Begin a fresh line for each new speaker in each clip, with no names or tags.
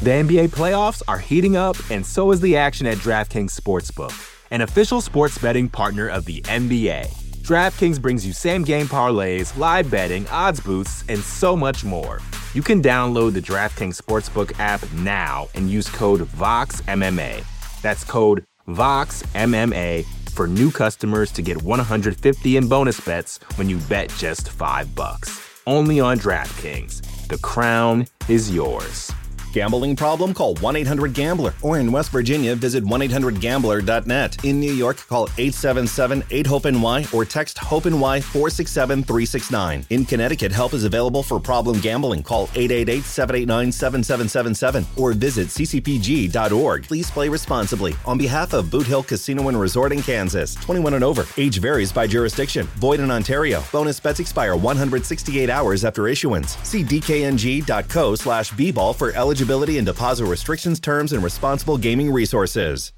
The NBA playoffs are heating up, and so is the action at DraftKings Sportsbook, an official sports betting partner of the NBA. DraftKings brings you same game parlays, live betting, odds boosts, and so much more. You can download the DraftKings Sportsbook app now and use code VOXMMA. That's code VOXMMA for new customers to get 150 in bonus bets when you bet just 5 bucks. Only on DraftKings. The crown is yours.
Gambling problem? Call 1 800 Gambler. Or in West Virginia, visit 1 800 Gambler.net. In New York, call 877 8 HOPE NY or text HOPE NY 467 369. In Connecticut, help is available for problem gambling. Call 888 789 7777 or visit ccpg.org. Please play responsibly. On behalf of Boot Hill Casino and Resort in Kansas, 21 and over. Age varies by jurisdiction. Void in Ontario. Bonus bets expire 168 hours after issuance. See dkng.co slash bball for eligibility eligibility and deposit restrictions, terms, and responsible gaming resources.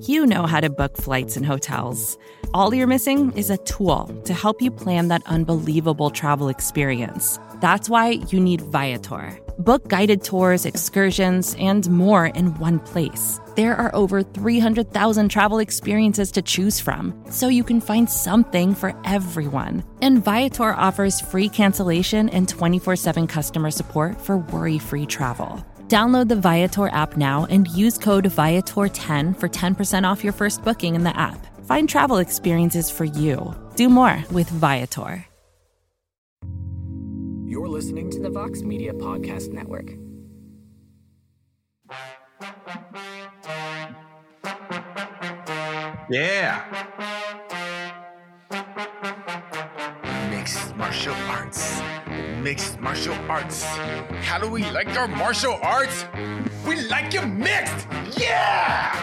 You know how to book flights and hotels. All you're missing is a tool to help you plan that unbelievable travel experience. That's why you need Viator. Book guided tours, excursions, and more in one place. There are over 300,000 travel experiences to choose from, so you can find something for everyone. And Viator offers free cancellation and 24 7 customer support for worry free travel. Download the Viator app now and use code Viator10 for 10% off your first booking in the app. Find travel experiences for you. Do more with Viator.
You're listening to the Vox Media Podcast Network.
Yeah. Mixed martial arts. Mixed martial arts. How do we like our martial arts? We like it mixed. Yeah.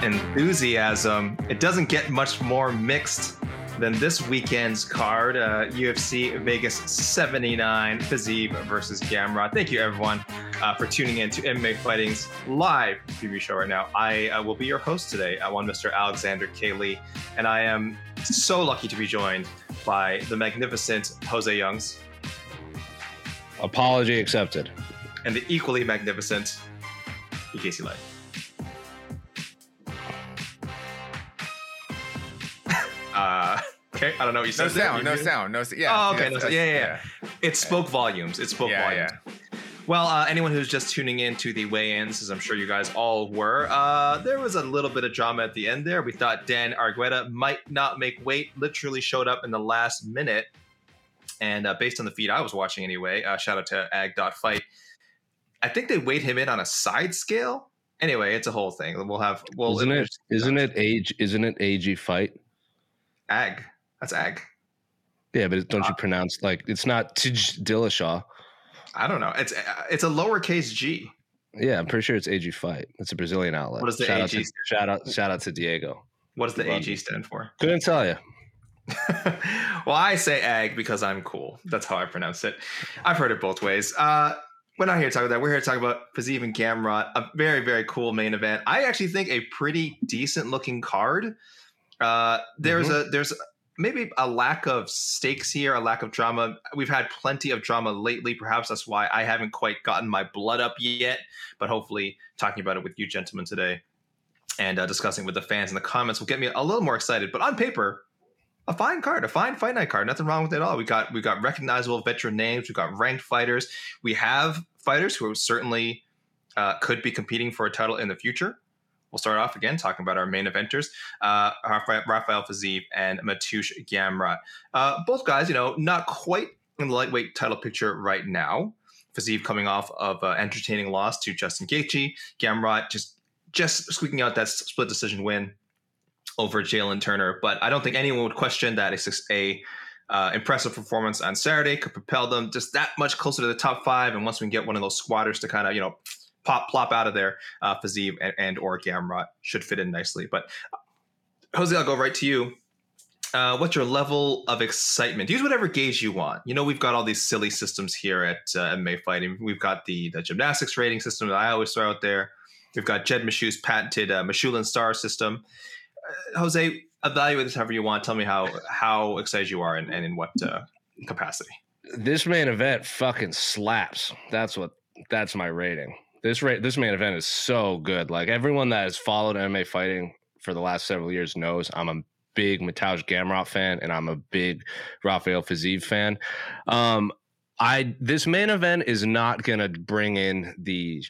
Enthusiasm. It doesn't get much more mixed than this weekend's card, uh, UFC Vegas 79, Fiziev versus Gamrot. Thank you, everyone, uh, for tuning in to MMA Fighting's live TV show right now. I uh, will be your host today, uh, one Mr. Alexander. Lee, and I am so lucky to be joined by the magnificent Jose Youngs.
Apology accepted.
And the equally magnificent Casey Light. I don't know what you said.
No sound, no sound, no. Yeah.
Oh, okay.
yes,
no,
yes,
yeah, yeah, yeah. It spoke volumes. It spoke
Yeah,
volumes. Well, uh, anyone who's just tuning in to the weigh-ins, as I'm sure you guys all were, uh, there was a little bit of drama at the end there. We thought Dan Argueta might not make weight. Literally showed up in the last minute, and uh, based on the feed I was watching anyway, uh, shout out to Ag.fight. I think they weighed him in on a side scale. Anyway, it's a whole thing. We'll have. Well,
isn't it? Isn't it age? Isn't it AG fight?
Ag? That's Ag.
Yeah, but don't
Uh,
you pronounce like it's not Tij Dillashaw?
I don't know. It's uh, it's a lowercase G.
Yeah, I'm pretty sure it's AG fight. It's a Brazilian outlet.
What is the
shout
AG
Out to, shout out! Shout out to Diego.
What does the
Love
AG stand for?
Couldn't tell you.
well, I say egg because I'm cool. That's how I pronounce it. I've heard it both ways. Uh, we're not here to talk about that. We're here to talk about Fiziev and Gamrot, a very, very cool main event. I actually think a pretty decent looking card. Uh, there's
Mm-hmm.
a there's maybe a lack of stakes here, a lack of drama. We've had plenty of drama lately. Perhaps that's why I haven't quite gotten my blood up yet. But hopefully, talking about it with you gentlemen today and uh, discussing with the fans in the comments will get me a little more excited. But on paper, a fine card, a fine fight night card. Nothing wrong with it at all. We got we got recognizable veteran names. We got ranked fighters. We have fighters who certainly uh, could be competing for a title in the future. We'll start off again talking about our main eventers, uh, Rafael, Fiziev and Mateusz Gamrot. Uh, both guys, you know, not quite in the lightweight title picture right now. Fiziev coming off of an entertaining loss to Justin Gaethje. Gamrot just just squeaking out that split decision win over Jalen Turner. But I don't think anyone would question that it's a uh, impressive performance on Saturday could propel them just that much closer to the top five. And once we get one of those squatters to kind of you know pop plop out of there, uh, Fiziev and, and or Gamrot should fit in nicely. But uh, Jose, I'll go right to you. Uh, what's your level of excitement? Use whatever gauge you want. You know, we've got all these silly systems here at uh, MMA Fighting. We've got the the gymnastics rating system that I always throw out there. We've got Jed Meshew's patented uh, Michelin star system. Uh, Jose, evaluate this however you want. Tell me how how excited you are and, and in what uh, capacity.
this main event fucking slaps. That's what that's my rating. This rate this main event is so good. Like everyone that has followed MMA fighting for the last several years knows I'm a big Mateusz Gamrot fan and I'm a big Rafael Fiziev fan. Um, I this main event is not gonna bring in the,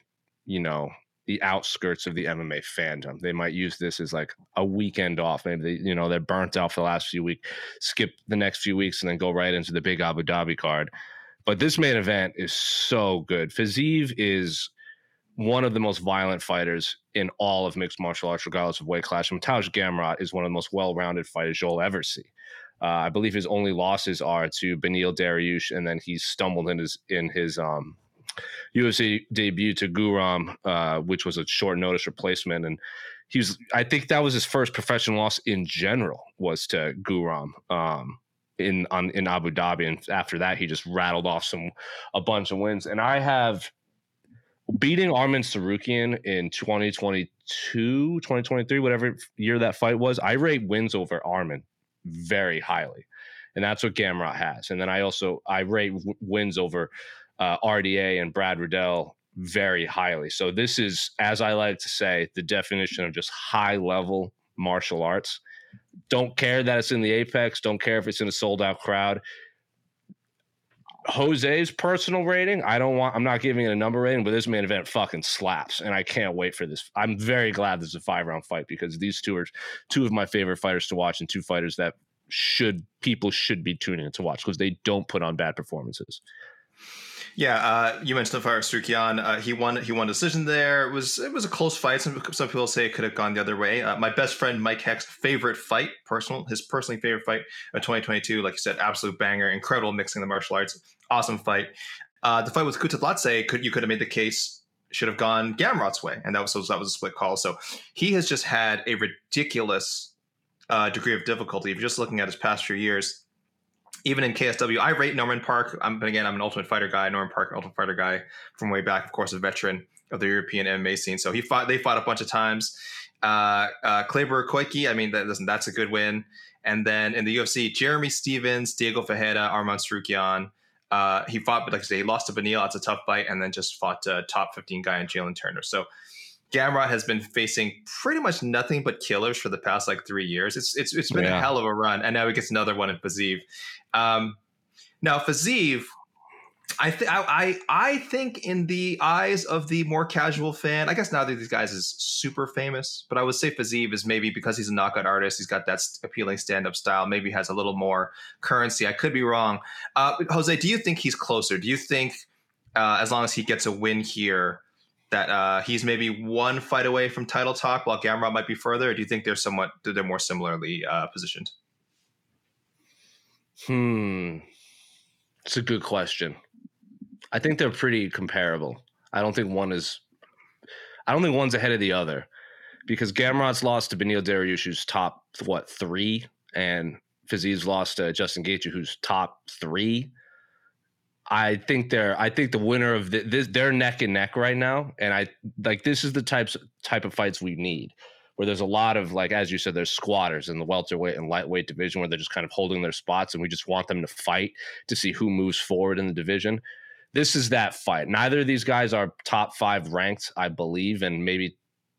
you know, the outskirts of the MMA fandom. They might use this as like a weekend off. Maybe they, you know, they're burnt out for the last few weeks, skip the next few weeks, and then go right into the big Abu Dhabi card. But this main event is so good. Fiziev is one of the most violent fighters in all of mixed martial arts, regardless of weight class. And Mateusz Gamrot is one of the most well-rounded fighters you'll ever see. Uh, I believe his only losses are to Beneil Dariush, and then he stumbled in his in his um, UFC debut to Guram, uh, which was a short notice replacement, and he was. I think that was his first professional loss in general was to Guram um, in on in Abu Dhabi, and after that he just rattled off some a bunch of wins. And I have beating Arman Tsarukyan in 2022, 2023, whatever year that fight was. I rate wins over Arman very highly, and that's what Gamrot has. And then I also I rate w- wins over uh, RDA and Brad Riddell very highly. So this is, as I like to say, the definition of just high level martial arts. Don't care that it's in the apex. Don't care if it's in a sold out crowd. Jose's personal rating, I don't want, I'm not giving it a number rating, but this main event fucking slaps. And I can't wait for this. I'm very glad this is a five round fight because these two are two of my favorite fighters to watch and two fighters that should, people should be tuning in to watch because they don't put on bad performances.
Yeah, uh, you mentioned the Fire Tsarukyan. Uh, he won. He won decision there. It was it was a close fight. Some some people say it could have gone the other way. Uh, my best friend Mike Heck's favorite fight, personal, his personally favorite fight of 2022. Like you said, absolute banger, incredible mixing the martial arts, awesome fight. Uh, the fight with Kutateladze, could you could have made the case should have gone Gamrot's way, and that was that was a split call. So he has just had a ridiculous uh, degree of difficulty. If you're just looking at his past few years, even in KSW, I rate Norman Parke. I'm but again, I'm an Ultimate Fighter guy. Norman Parke, Ultimate Fighter guy from way back. Of course, a veteran of the European MMA scene. So he fought. They fought a bunch of times. Uh, uh, Koike. I mean, that, listen, that's a good win. And then in the UFC, Jeremy Stephens, Diego Ferreira, Arman Tsarukyan. Uh, he fought, but like I say, he lost to Beneil. That's a tough fight, and then just fought a top 15 guy in Jalen Turner. So Gamrot has been facing pretty much nothing but killers for the past like three years. It's it's it's been yeah. a hell of a run, and now he gets another one in Fiziev. Um, now Fiziev, I think I I think in the eyes of the more casual fan, I guess neither of these guys is super famous, but I would say Fiziev is maybe because he's a knockout artist, he's got that appealing stand up style, maybe has a little more currency. I could be wrong. Uh, Jose, do you think he's closer? Do you think uh, as long as he gets a win here? That uh, he's maybe one fight away from title talk, while Gamrot might be further? Do you think they're somewhat they're more similarly uh, positioned?
Hmm, it's a good question. I think they're pretty comparable. I don't think one is. I don't think one's ahead of the other because Gamrot's lost to Beneil Dariush, who's top what three, and Fiziev's lost to Justin Gaethje, who's top three. I think they're I think the winner of the, this they're neck and neck right now, and I like this is the types type of fights we need, where there's a lot of like as you said, there's squatters in the welterweight and lightweight division where they're just kind of holding their spots, and we just want them to fight to see who moves forward in the division. This is that fight. Neither of these guys are top five ranked, I believe, and maybe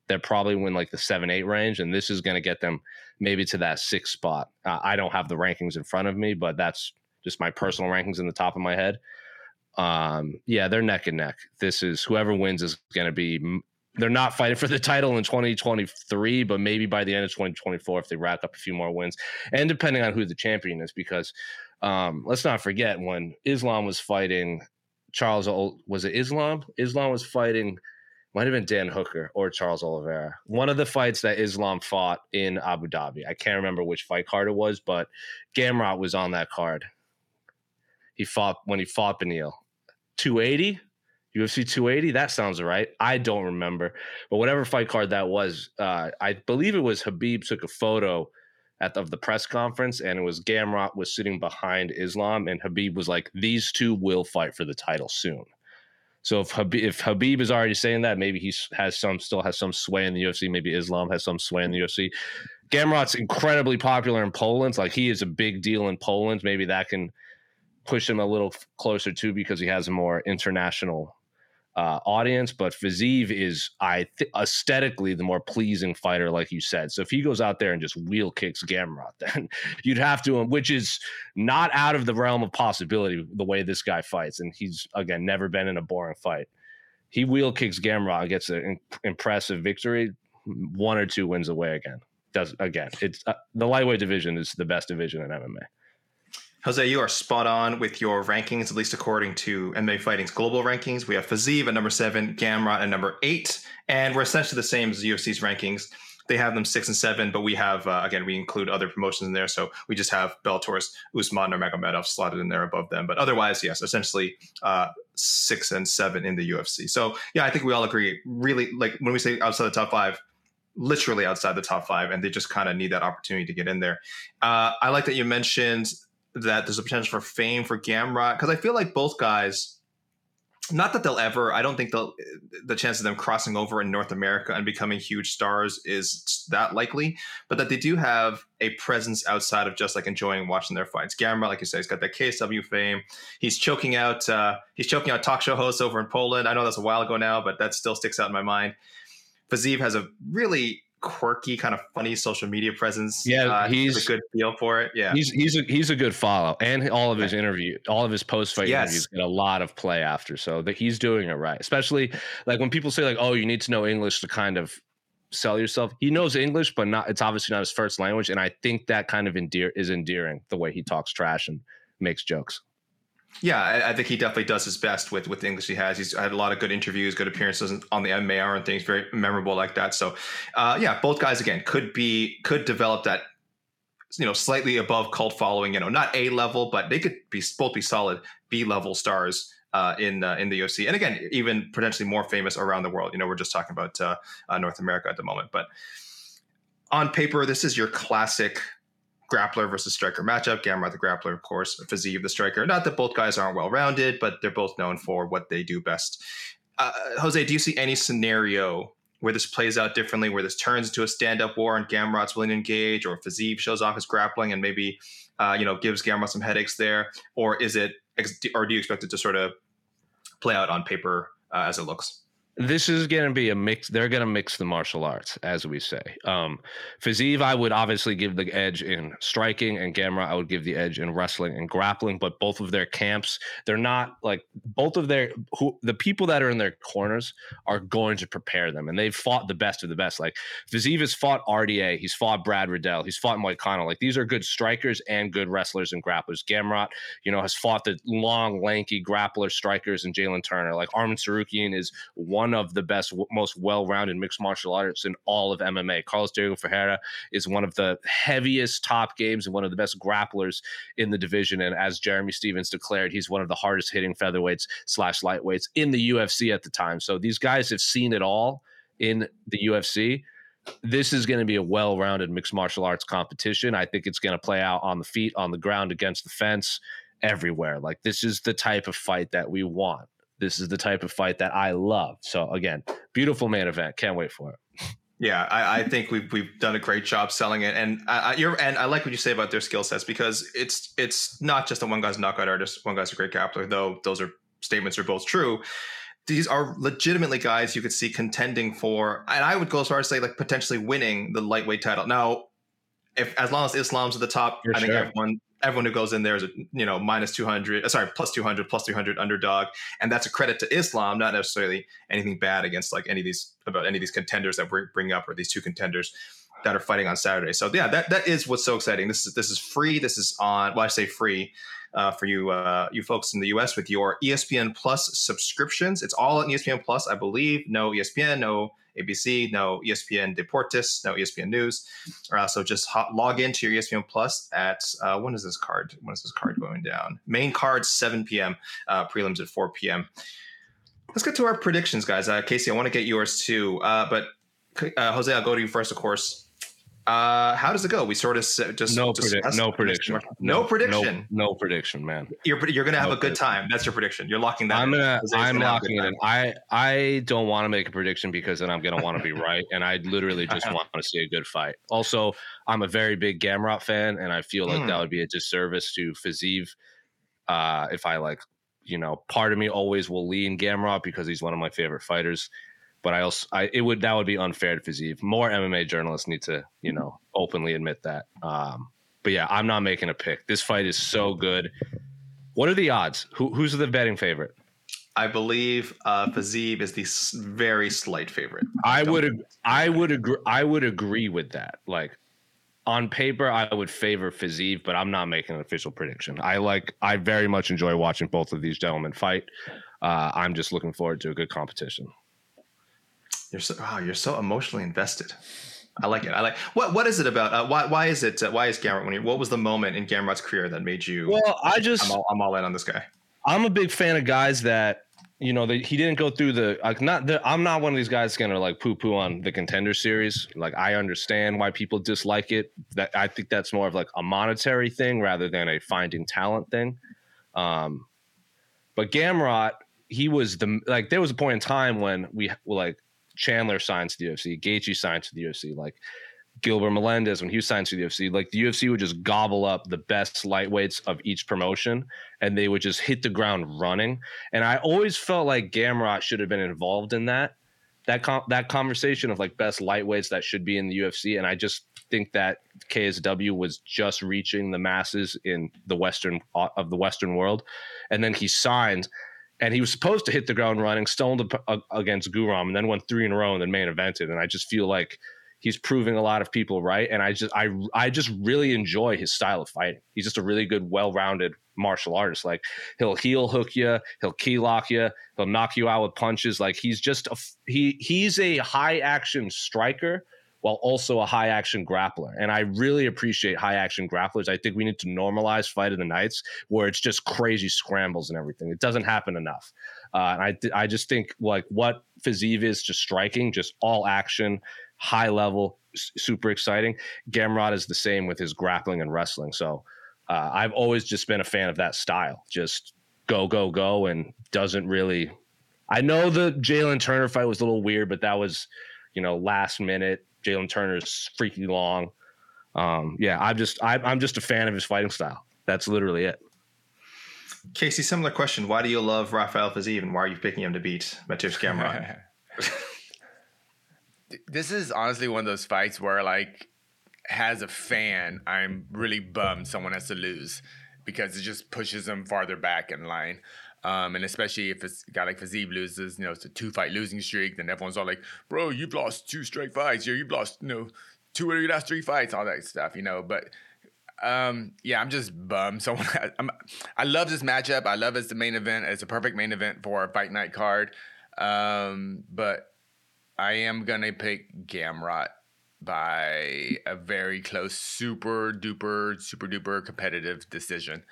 they're probably win like the seven eight range, and this is going to get them maybe to that six spot. Uh, I don't have the rankings in front of me, but that's just my personal rankings in the top of my head um, yeah, they're neck and neck. This is whoever wins is going to be. They're not fighting for the title in 2023, but maybe by the end of 2024 if they rack up a few more wins, and depending on who the champion is, because um, let's not forget when Islam was fighting Charles. Was it Islam? Islam was fighting. Might have been Dan Hooker or Charles Oliveira. One of the fights that Islam fought in Abu Dhabi. I can't remember which fight card it was, but Gamrot was on that card. He fought when he fought Beneil 280, UFC 280. That sounds right. I don't remember, but whatever fight card that was, uh, I believe it was Khabib took a photo at the, of the press conference, and it was Gamrot was sitting behind Islam, and Khabib was like, "These two will fight for the title soon." So if Khabib, if Khabib is already saying that, maybe he has some still has some sway in the UFC. Maybe Islam has some sway in the UFC. Gamrot's incredibly popular in Poland. Like he is a big deal in Poland. Maybe that can push him a little closer too because he has a more international uh, audience. But Fiziev is, I th- aesthetically, the more pleasing fighter, like you said. So if he goes out there and just wheel kicks Gamrot, then you'd have to, which is not out of the realm of possibility the way this guy fights. And he's again never been in a boring fight. He wheel kicks Gamrot, gets an impressive victory, one or two wins away again. Does again? It's uh, the lightweight division is the best division in MMA.
Jose, you are spot on with your rankings, at least according to MMA Fighting's global rankings. We have Fiziev at number seven, Gamrot at number eight, and we're essentially the same as UFC's rankings. They have them six and seven, but we have uh, again we include other promotions in there, so we just have Bellator's Usman Nurmagomedov slotted in there above them. But otherwise, yes, essentially uh, six and seven in the UFC. So yeah, I think we all agree. Really, like when we say outside the top five, literally outside the top five, and they just kind of need that opportunity to get in there. Uh, I like that you mentioned that there's a potential for fame for Gamrot because I feel like both guys. Not that they'll ever. I don't think they'll. The chance of them crossing over in North America and becoming huge stars is that likely. But that they do have a presence outside of just like enjoying watching their fights. Gamrot, like you said, he's got that KSW fame. He's choking out. Uh, he's choking out talk show hosts over in Poland. I know that's a while ago now, but that still sticks out in my mind. Fiziev has a really quirky, kind of funny social media presence.
Yeah, uh, he's
a good feel for it. Yeah,
he's he's a he's a good follow, and all of his interview, all of his post fight yes. interviews get a lot of play after, so that he's doing it right. Especially like when people say like, "Oh, you need to know English to kind of." sell yourself he knows english but not it's obviously not his first language and i think that kind of endear is endearing the way he talks trash and makes jokes
yeah, I, I, think he definitely does his best with with the English he has. He's had a lot of good interviews, good appearances on the MAR and things, very memorable like that. So, uh, yeah, both guys again could be could develop that you know slightly above cult following. You know, not A level, but they could be both be solid B level stars. Uh, in uh, in the UFC, and again, even potentially more famous around the world. You know, we're just talking about uh, uh, North America at the moment, but on paper, this is your classic grappler versus striker matchup. Gamrot the grappler, of course, Fiziev the striker. Not that both guys aren't well rounded, but they're both known for what they do best. Uh, Jose, do you see any scenario where this plays out differently, where this turns into a stand-up war and Gamrot's willing to engage, or Fiziev shows off his grappling and maybe uh, you know gives Gamrot some headaches there, or is it, or do you expect it to sort of play out on paper uh, as it looks?
This is going to be a mix. They're going to mix the martial arts, as we say. Um, Fiziev, I would obviously give the edge in striking, and Gamrot, I would give the edge in wrestling and grappling. But both of their camps, they're not like both of their who the people that are in their corners are going to prepare them, and they've fought the best of the best. Like Fiziev has fought RDA, he's fought Brad Riddell, he's fought Mike Connell. Like these are good strikers and good wrestlers and grapplers. Gamrot, you know, has fought the long, lanky grappler strikers and Jalen Turner. Like Arman Tsarukyan is one one of the best, most well-rounded mixed martial artists in all of MMA. Carlos Diego Ferreira is one of the heaviest top games and one of the best grapplers in the division. And as Jeremy Stephens declared, he's one of the hardest hitting featherweights slash lightweights in the UFC at the time. So these guys have seen it all in the UFC this is going to be a well-rounded mixed martial arts competition. I think it's going to play out on the feet, on the ground, against the fence, everywhere. Like this is the type of fight that we want. This is the type of fight that I love. So again, beautiful main event. Can't wait for it.
Yeah, I, I, think we've we've done a great job selling it, and I, you're and I like what you say about their skill sets because it's it's not just a one guy's knockout artist, one guy's a great grappler, though those are statements are both true. These are legitimately guys you could see contending for, and I would go as far as say like potentially winning the lightweight title. Now, if as long as Islam's at the top, for I think everyone everyone who goes in there is a you know minus 200 uh, sorry plus 200 plus 300 underdog and that's a credit to islam not necessarily anything bad against like any of these about any of these contenders that we bring up or these two contenders that are fighting on saturday so yeah that that is what's so exciting this is this is free this is on well i say free uh, for you uh, you folks in the US with your ESPN Plus subscriptions. It's all on ESPN Plus, I believe. No ESPN, no ABC, no ESPN Deportes, no ESPN News. Uh, so just hot, log into your ESPN Plus at uh, when is this card? When is this card going down? Main card 7 p.m. Uh, prelims at 4 p.m. Let's get to our predictions, guys. Uh, Casey, I want to get yours too, uh, but uh, Jose, I'll go to you first, of course. Uh, how does it go? We sort of just
no, predi- no prediction,
no, no, prediction,
no, no, prediction, man.
You're you're gonna have no a good time. That's your prediction. You're locking that.
I'm
gonna
I'm gonna locking it in. I I don't want to make a prediction because then I'm gonna want to be right, and I literally just want to see a good fight. Also, I'm a very big Gamrot fan, and I feel like mm. that would be a disservice to Fiziev Uh, if I like, you know, part of me always will lean Gamrot because he's one of my favorite fighters. But I also, I it would that would be unfair to Fiziev. More MMA journalists need to, you know, openly admit that. Um, but yeah, I'm not making a pick. This fight is so good. What are the odds? Who, who's the betting favorite?
I believe uh, Fiziev is the s- very slight favorite.
I would ag- I would agree I would agree with that. Like on paper, I would favor Fiziev, but I'm not making an official prediction. I like I very much enjoy watching both of these gentlemen fight. Uh, I'm just looking forward to a good competition.
You're so wow, you're so emotionally invested. I like it. I like what what is it about? Uh, why why is it uh, why is Gamrot when you, what was the moment in Gamrot's career that made you
Well, I just
I'm all, I'm all in on this guy.
I'm a big fan of guys that you know he didn't go through the like not the, I'm not one of these guys gonna like poo poo on the contender series. Like I understand why people dislike it. That I think that's more of like a monetary thing rather than a finding talent thing. Um, but Gamrot, he was the like there was a point in time when we like Chandler signed to the UFC, Gaethje signed to the UFC, like Gilbert Melendez when he signed to the UFC, like the UFC would just gobble up the best lightweights of each promotion and they would just hit the ground running. And I always felt like Gamrot should have been involved in that. That com- that conversation of like best lightweights that should be in the UFC, and I just think that KSW was just reaching the masses in the western uh, of the Western world, and then he signed, and he was supposed to hit the ground running, stoned uh, against Guram, and then went three in a row and then main evented, and I just feel like he's proving a lot of people right. And i just i i just really enjoy his style of fighting. He's just a really good well-rounded martial artist. Like he'll heel hook you he'll key lock you he'll knock you out with punches. Like he's just a he he's a high action striker while also a high action grappler and i really appreciate high action grapplers i think we need to normalize fight of the nights where it's just crazy scrambles and everything it doesn't happen enough uh, and I, th- I just think like what Fiziev is just striking, just all action, high level, s- super exciting. Gamrot is the same with his grappling and wrestling. So uh, I've always just been a fan of that style. Just go, go, go, and doesn't really. I know the Jalen Turner fight was a little weird, but that was, you know, last minute. Jalen Turner is freaky long. Um, yeah, I'm just I, I'm just a fan of his fighting style. That's literally it.
Casey, similar question. Why do you love Rafael Fiziev and why are you picking him to beat Mateusz Gamrot?
this is honestly one of those fights where like as a fan i'm really bummed someone has to lose because it just pushes them farther back in line um, and especially if it's a guy like Fiziev loses, you know, it's a two fight losing streak, then everyone's all like, bro, you've lost two straight fights. You've lost, you know, two of your last three fights, all that stuff, you know. But um, yeah, I'm just bummed. Someone, I'm, I love this matchup. I love it as the main event. It's a perfect main event for a fight night card. Um, but I am gonna pick Gamrot by a very close, super duper, super duper competitive decision.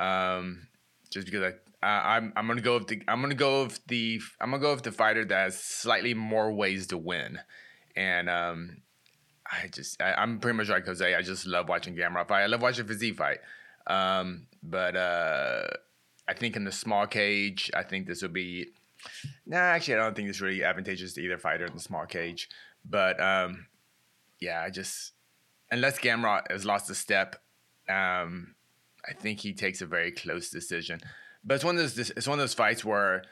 Um, just because I, I'm I'm gonna go with the I'm gonna go with the I'm gonna go with the fighter that has slightly more ways to win, and um, I just I, I'm pretty much like Jose. I just love watching Gamrot fight. I love watching Fiziev fight. Um, but uh, I think in the small cage, I think this will be. Nah, actually, I don't think it's really advantageous to either fighter in the small cage. But um, yeah, I just unless Gamrot has lost a step, um, I think he takes a very close decision. But it's one of those it's one of those fights where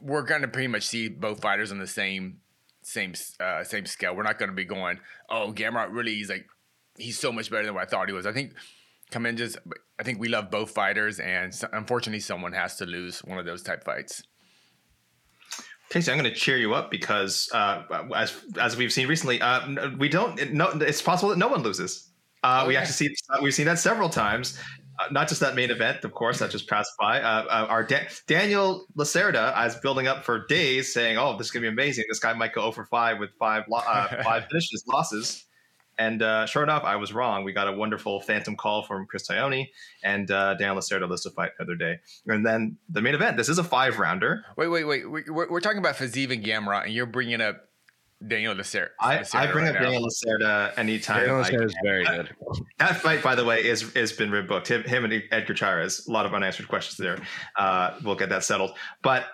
we're going to pretty much see both fighters on the same same uh, same scale. We're not going to be going, oh, Gamrot really he's like he's so much better than what I thought he was. I think come in just I think we love both fighters, and so, unfortunately, someone has to lose one of those type fights.
Casey, I'm going to cheer you up because, uh, as as we've seen recently, uh, we don't. No, it's possible that no one loses. Uh, we actually see we've seen that several times. Not just that main event, of course, that just passed by. Uh, uh, our Da- Daniel Lacerda is building up for days, saying, "Oh, this is going to be amazing. This guy might go over five with five lo- uh, five finishes, losses." And uh, sure enough, I was wrong. We got a wonderful phantom call from Chris Tognoni, and uh, Daniel Lacerda lists a fight the other day. And then the main event. This is a five rounder.
Wait, wait, wait. We- We're, we're talking about Fiziev and Gamrot, and you're bringing up Daniel Lacer.
I,
Lacerda
I bring
right
up
now.
Daniel Lacerda anytime.
Daniel
I
Lacerda is very good.
That fight, by the way, is has been rebooked. Him, him and Edgar Chairez. A lot of unanswered questions there. Uh, we'll get that settled. But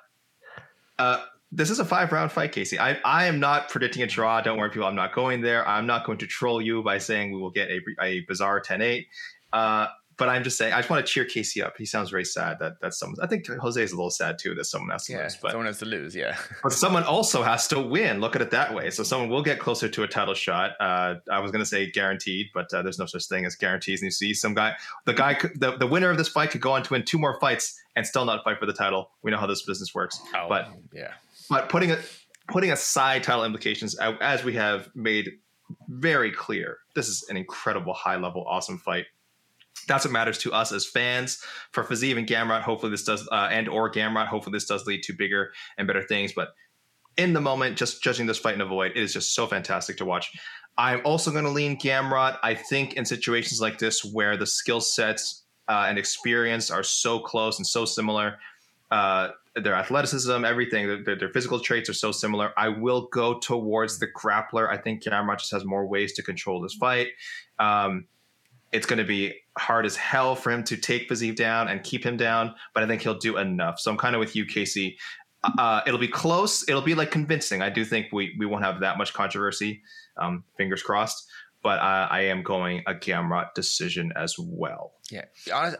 uh, this is a five round fight, Casey. I, I am not predicting a draw. Don't worry, people. I'm not going there. I'm not going to troll you by saying we will get a, a bizarre 10 8. Uh, but I'm just saying, I just want to cheer Casey up. He sounds very sad that that someone. I think Jose is a little sad too that someone has to
Yeah,
lose. But
someone has to lose. Yeah.
but someone also has to win. Look at it that way. So someone will get closer to a title shot. Uh, I was going to say guaranteed, but uh, there's no such thing as guarantees. And you see some guy, the guy, the, the winner of this fight could go on to win two more fights and still not fight for the title. We know how this business works.
Oh,
But
yeah.
but putting it putting aside title implications, as we have made very clear, this is an incredible, high level, awesome fight. That's what matters to us as fans. For Fiziev and Gamrot, hopefully this does, uh, and or Gamrot, hopefully this does lead to bigger and better things. But in the moment, just judging this fight in a void, it is just so fantastic to watch. I'm also going to lean Gamrot. I think in situations like this where the skill sets uh, and experience are so close and so similar, uh, their athleticism, everything, their, their physical traits are so similar. I will go towards the grappler. I think Gamrot just has more ways to control this fight. Um, it's going to be hard as hell for him to take Fiziev down and keep him down, but I think he'll do enough. So I'm kind of with you, Casey. Uh, it'll be close. It'll be like convincing. I do think we we won't have that much controversy. Um, fingers crossed. But uh, I am going a Gamrot decision as well.
Yeah.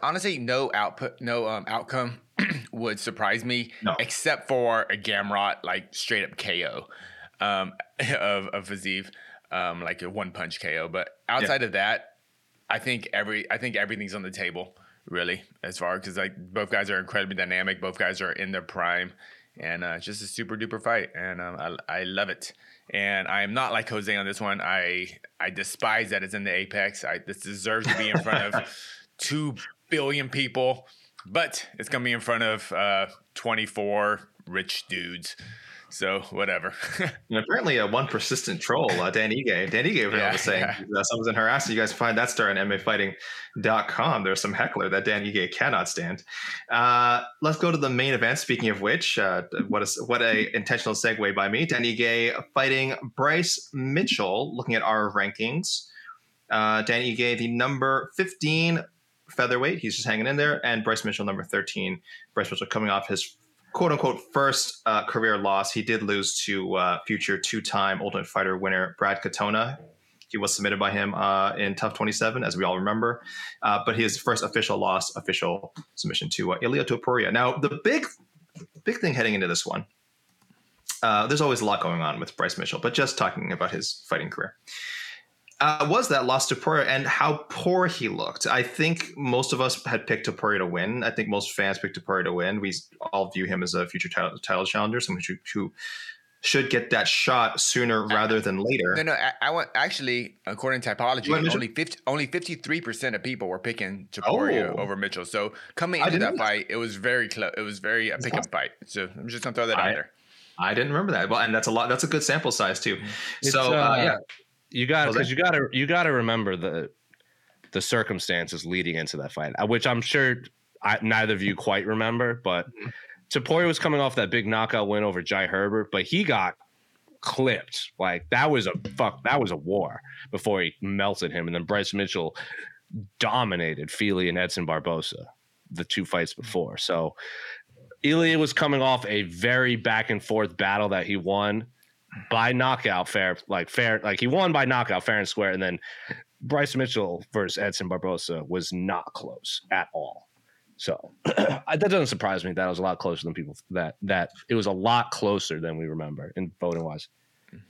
Honestly, no output, no um, outcome would surprise me,
No.
except for a Gamrot like straight up KO um, of of Fiziev, um, like a one punch KO. But outside of that, I think every I think everything's on the table really as far because like both guys are incredibly dynamic. Both guys are in their prime, and uh, it's just a super duper fight, and um, I I love it. And I am not like Jose on this one. I I despise that it's in the apex. I this deserves to be in front of two billion people, but it's gonna be in front of uh, twenty four rich dudes. So whatever.
And apparently, uh, one persistent troll, uh, Dan Ige. Dan Ige
Yeah,
was saying
yeah.
uh, someone's in harassing. You guys find that star on MMAFighting.com. There's some heckler that Dan Ige cannot stand. Uh, let's go to the main event. Speaking of which, uh, what a what a intentional segue by me. Dan Ige fighting Bryce Mitchell. Looking at our rankings, uh, Dan Ige, the number 15 featherweight. He's just hanging in there, and Bryce Mitchell, number 13. Bryce Mitchell coming off his quote unquote first uh, career loss. He did lose to uh, future two time Ultimate Fighter winner Brad Katona. He was submitted by him uh, in TUF 27, as we all remember. Uh, but his first official loss, official submission to uh, Ilya Topuria. Now, the big, big thing heading into this one, uh, there's always a lot going on with Bryce Mitchell, but just talking about his fighting career. Uh, was that loss to Topuria and how poor he looked. I think most of us had picked Topuria to win. I think most fans picked Topuria to win. We all view him as a future title, title challenger, someone who, who should get that shot sooner rather than later.
no, no. I, I want actually, according to Tapology,
You want Mitchell?
only fifty, only fifty three percent of people were picking Topuria
Oh.
over Mitchell. So coming into that
know that.
fight, it was very close. It was very a pick up fight. So I'm just gonna throw that
I-
out there.
I didn't remember that. Well, and that's a lot. That's a good sample size too.
It's,
so uh,
uh,
yeah,
You got because you got to you got to remember the the circumstances leading into that fight, uh, which I'm sure I, neither of you quite remember. But
Mm-hmm.
Topuria was coming off that big knockout win over Jai Herbert, but he got clipped. Like that was a fuck. That was a war before he melted him, and then Bryce Mitchell dominated Fili and Edson Barbosa the two fights before. So Ilya was coming off a very back and forth battle that he won by knockout, fair like fair like he won by knockout, fair and square, and then Bryce Mitchell versus Edson Barbosa was not close at all. So that doesn't surprise me. That was a lot closer than people that that it was a lot closer than we remember in voting wise.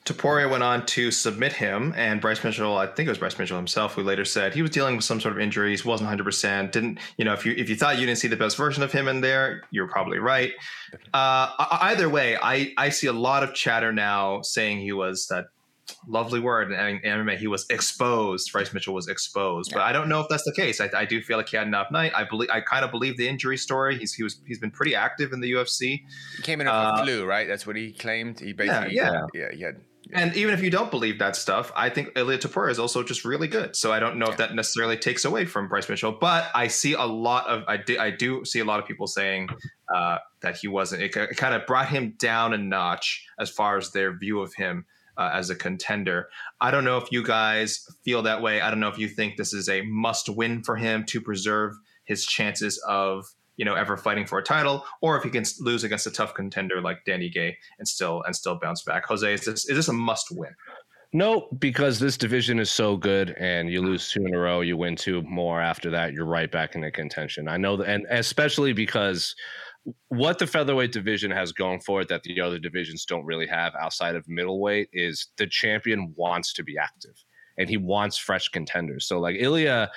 Topuria went on to submit him, and Bryce Mitchell, I think it was Bryce Mitchell himself, who later said he was dealing with some sort of injuries, wasn't 100. percent Didn't you know? If you if you thought you didn't see the best version of him in there, you're probably right. Uh, either way, I I see a lot of chatter now saying he was that lovely word in anime. He was exposed. Bryce Mitchell was exposed, but I don't know if that's the case. I, I do feel like he had enough night. I believe I kind of believe the injury story. He's he was he's been pretty active in the UFC.
He came in off
Uh,
a flu, right? That's what he claimed. He basically,
yeah.
yeah, he had.
And even if you don't believe that stuff, I think Ilya Topuria is also just really good. So I don't know if that necessarily takes away from Bryce Mitchell, but I see a lot of I do I do see a lot of people saying uh, that he wasn't. It, it kind of brought him down a notch as far as their view of him uh, as a contender. I don't know if you guys feel that way. I don't know if you think this is a must win for him to preserve his chances of you know ever fighting for a title, or if he can lose against a tough contender like Dan Ige and still and still bounce back. Jose, is this is this a must win?
No, because this division is so good, and you lose two in a row, you win two more after that, you're right back in the contention. I know that, and especially because what the featherweight division has going for it that the other divisions don't really have outside of middleweight is the champion wants to be active and he wants fresh contenders. So like Ilya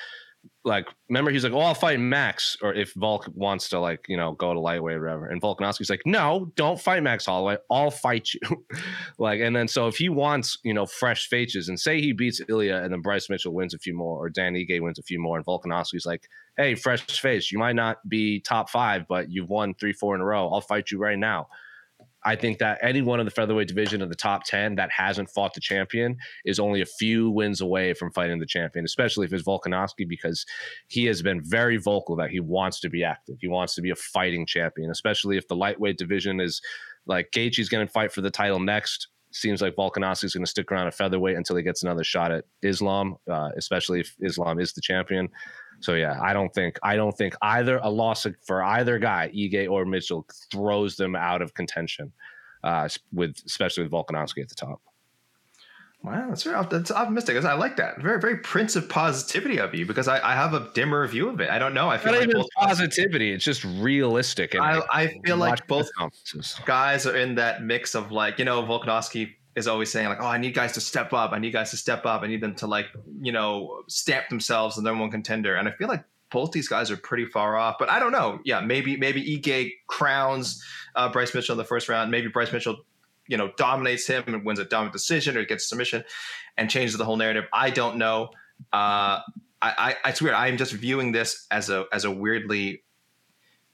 like remember he's like, oh, I'll fight Max, or if Volk wants to like you know go to lightweight or whatever, and Volkanovski's like, no, don't fight Max Holloway, I'll fight you, like, and then so if he wants you know fresh faces, and say he beats Ilya, and then Bryce Mitchell wins a few more, or Dan Ige wins a few more, and Volkanovski's like, hey, fresh face, you might not be top five, but you've won three, four in a row, I'll fight you right now. I think that any one of the featherweight division of the top 10 that hasn't fought the champion is only a few wins away from fighting the champion, especially if it's Volkanovski, because he has been very vocal that he wants to be active. He wants to be a fighting champion, especially if the lightweight division is like Gaethje's going to fight for the title next. Seems like Volkanovski is going to stick around at featherweight until he gets another shot at Islam, uh, especially if Islam is the champion. So yeah, I don't think I don't think either a loss for either guy, Ige or Mitchell, throws them out of contention. Uh, with especially with Volkanovski at the top.
Wow, that's very that's optimistic. I like that. Very, very prince of positivity of you because I, I have a dimmer view of it. I don't know. I feel
Not
like
even positivity. It's just realistic.
I, I feel like both guys are in that mix of like you know Volkanovski is always saying like, "Oh, I need guys to step up. I need guys to step up. I need them to like, you know, stamp themselves as number one contender." And I feel like both these guys are pretty far off. But I don't know. Yeah, maybe maybe Ige crowns uh, Bryce Mitchell in the first round. Maybe Bryce Mitchell, you know, dominates him and wins a dominant decision or gets submission and changes the whole narrative. I don't know. Uh, I, I, it's weird. I'm just viewing this as a as a weirdly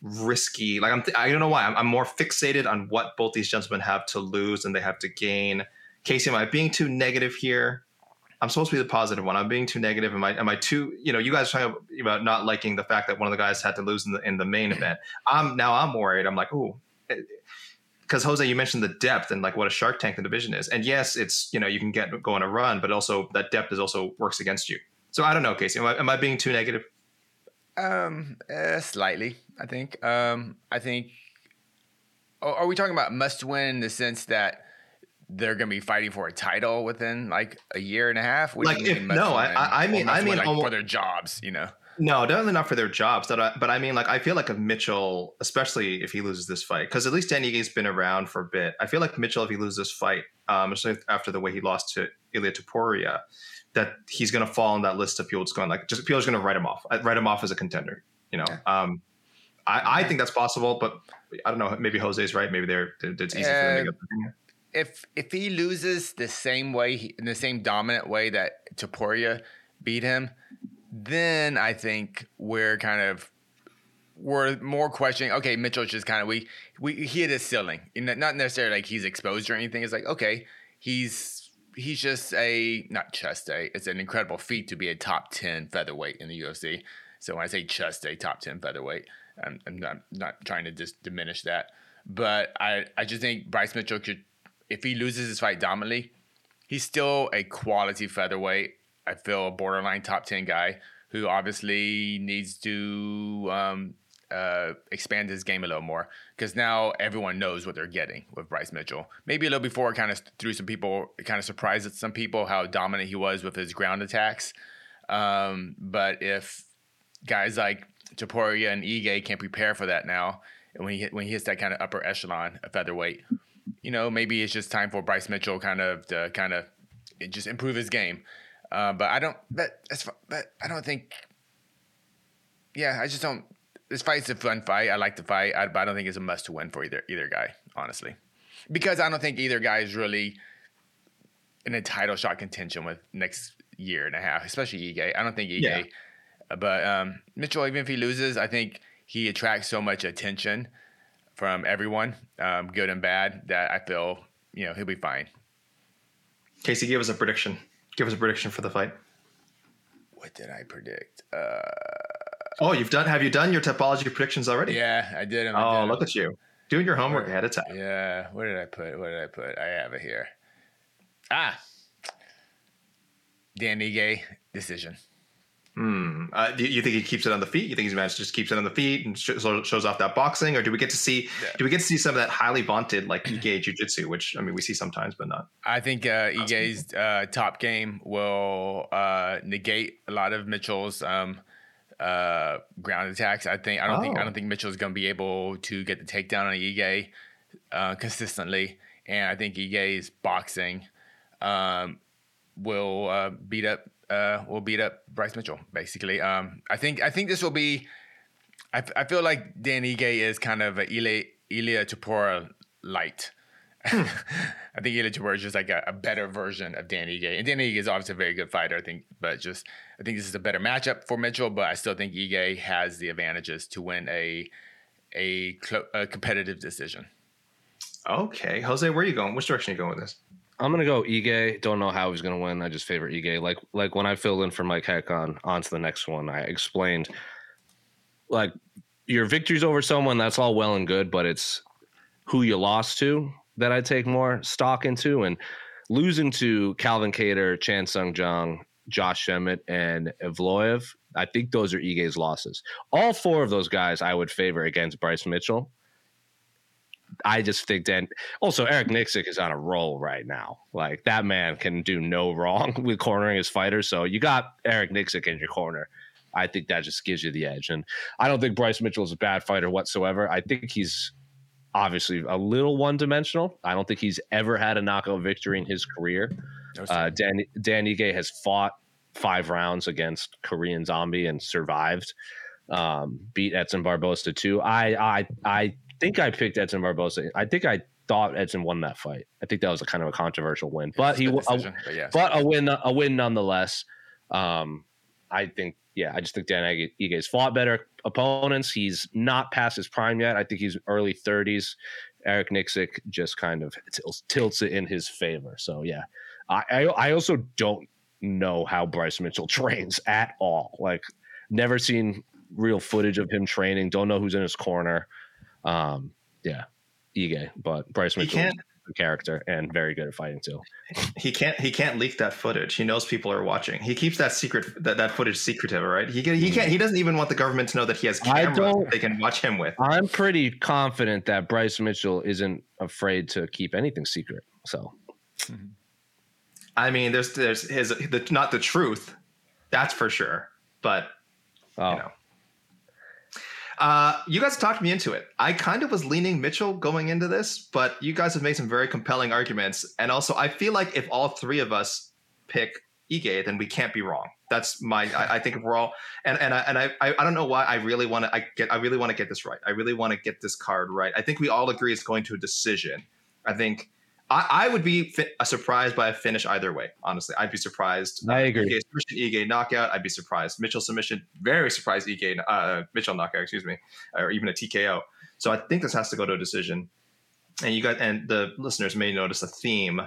risky. Like I'm, th- I don't know why. I'm, I'm, more fixated on what both these gentlemen have to lose and they have to gain. Casey, am I being too negative here? I'm supposed to be the positive one. I'm being too negative. Am I? Am I too? You know, you guys are talking about not liking the fact that one of the guys had to lose in the in the main event. I'm now I'm worried. I'm like, oh, because Jose, you mentioned the depth and like what a Shark Tank the division is. And yes, it's you know you can get go on a run, but also that depth is also works against you. So I don't know, Casey. Am I, am I being too negative?
Um, uh, slightly, I think. Um, I think. Are we talking about must win in the sense that they're going to be fighting for a title within like a year and a half?
What like, if, no, I, I mean, I mean,
like almost, for their jobs, you know.
No, definitely not for their jobs. But I, but I mean, like, I feel like if Mitchell, especially if he loses this fight, because at least Danny Ige's been around for a bit. I feel like Mitchell, if he loses this fight, um, especially after the way he lost to Ilia Topuria, that he's going to fall on that list of people that's going like just people's going to write him off, write him off as a contender. You know, yeah. um, I, I think that's possible, but I don't know. Maybe Jose's right. Maybe they're, it's easy uh, for them to get.
If if he loses the same way, in the same dominant way that Topuria beat him, then I think we're kind of we're more questioning. Okay, Mitchell's just kind of we we he hit his ceiling, not necessarily like he's exposed or anything. It's like okay, he's he's just a not chest a. It's an incredible feat to be a top ten featherweight in the UFC. So when I say chest a, top ten featherweight, I'm, I'm not not trying to just diminish that. But I I just think Bryce Mitchell could, if he loses his fight dominantly, he's still a quality featherweight. I feel a borderline top ten guy who obviously needs to um, uh, expand his game a little more because now everyone knows what they're getting with Bryce Mitchell. Maybe a little before, kind of threw some people, kind of surprised some people how dominant he was with his ground attacks. Um, but if guys like Topuria and Ige can't prepare for that now, and when he when he hits that kind of upper echelon of featherweight, you know, maybe it's just time for Bryce Mitchell kind of to kind of just improve his game. Uh, but I don't. But but I don't think. Yeah, I just don't this fight's a fun fight. I like the fight, I, but I don't think it's a must to win for either either guy, honestly, because I don't think either guy is really in a title shot contention with next year and a half, especially Ige. I don't think Ige, yeah. but um, Mitchell, even if he loses, I think he attracts so much attention from everyone, um, good and bad, that I feel you know he'll be fine.
Casey, give us a prediction. Give us a prediction for the fight.
What did I predict? Uh,
Oh, you've done? Have you done your Tapology predictions already?
Yeah, I did.
Them, I oh, did look at you doing your homework Where, ahead of time.
Yeah. Where did I put? Where did I put? I have it here. Ah, Dan Ige decision.
Hmm. Uh, do you think he keeps it on the feet? You think he's managed to just keeps it on the feet and sh- shows off that boxing, or do we get to see? Yeah. Do we get to see some of that highly vaunted like Ige jiu-jitsu, which I mean we see sometimes, but not.
I think uh, Ige's uh, top game will uh, negate a lot of Mitchell's um, uh, ground attacks. I think I don't oh. think I don't think Mitchell is going to be able to get the takedown on Ige uh, consistently, and I think Ige's boxing um, will uh, beat up uh, will beat up Bryce Mitchell. Basically, um, I think I think this will be. I, I feel like Dan Ige is kind of a Ilia, Topuria light. I think Ilia Topuria is just like a, a, better version of Dan Ige, and Dan Ige is obviously a very good fighter. I think, but just I think this is a better matchup for Mitchell. But I still think Ige has the advantages to win a a, cl- a competitive decision.
Okay, Jose, where are you going? Which direction are you going with this?
I'm gonna go Ige. Don't know how he's gonna win. I just favor Ige. Like like when I filled in for Mike Heck on on to the next one, I explained like your victories over someone that's all well and good, but it's who you lost to that I take more stock into. And losing to Calvin Kattar, Chan Sung Jung, Josh Emmett, and Evloev, I think those are Ige's losses. All four of those guys I would favor against Bryce Mitchell. I just think Dan. Also, Eric Nicksick is on a roll right now. Like that man can do no wrong with cornering his fighters. So you got Eric Nicksick in your corner. I think that just gives you the edge. And I don't think Bryce Mitchell is a bad fighter whatsoever. I think he's obviously a little one dimensional. I don't think he's ever had a knockout victory in his career. Uh, Dan Dan Ige has fought five rounds against Korean Zombie and survived. Um, beat Edson Barbosa too. I I I think I picked Edson Barbosa. I think I thought Edson won that fight. I think that was a kind of a controversial win, but he decision, a, but, yes. but, a win a win nonetheless. Um, I think yeah, I just think Dan Ige's fought better opponents. He's not past his prime yet. I think he's early 30s. Eric Nicksick just kind of tilts, tilts it in his favor. So yeah, I, I I also don't know how Bryce Mitchell trains at all. Like never seen real footage of him training. Don't know who's in his corner. Um, yeah, Ige, but Bryce Mitchell is a character and very good at fighting too.
He can't he can't leak that footage. He knows people are watching. He keeps that secret that, that footage secretive, right? He can, he mm-hmm. can't he doesn't even want the government to know that he has cameras they can watch him with.
I'm pretty confident that Bryce Mitchell isn't afraid to keep anything secret. So mm-hmm.
I mean, there's there's his the, not the truth, that's for sure. But oh. you know. Uh, you guys talked me into it. I kind of was leaning Mitchell going into this, but you guys have made some very compelling arguments. And also, I feel like if all three of us pick Ige, then we can't be wrong. That's my. I, I think if we're all and and I and I I don't know why I really want to. I get. I really want to get this right. I really want to get this card right. I think we all agree it's going to a decision. I think I, I would be fi- surprised by a finish either way. Honestly, I'd be surprised.
I agree.
Ige submission, Ige knockout. I'd be surprised. Mitchell submission. Very surprised. Ige uh, Mitchell knockout. Excuse me, or even a TKO. So I think this has to go to a decision. And you got and the listeners may notice a theme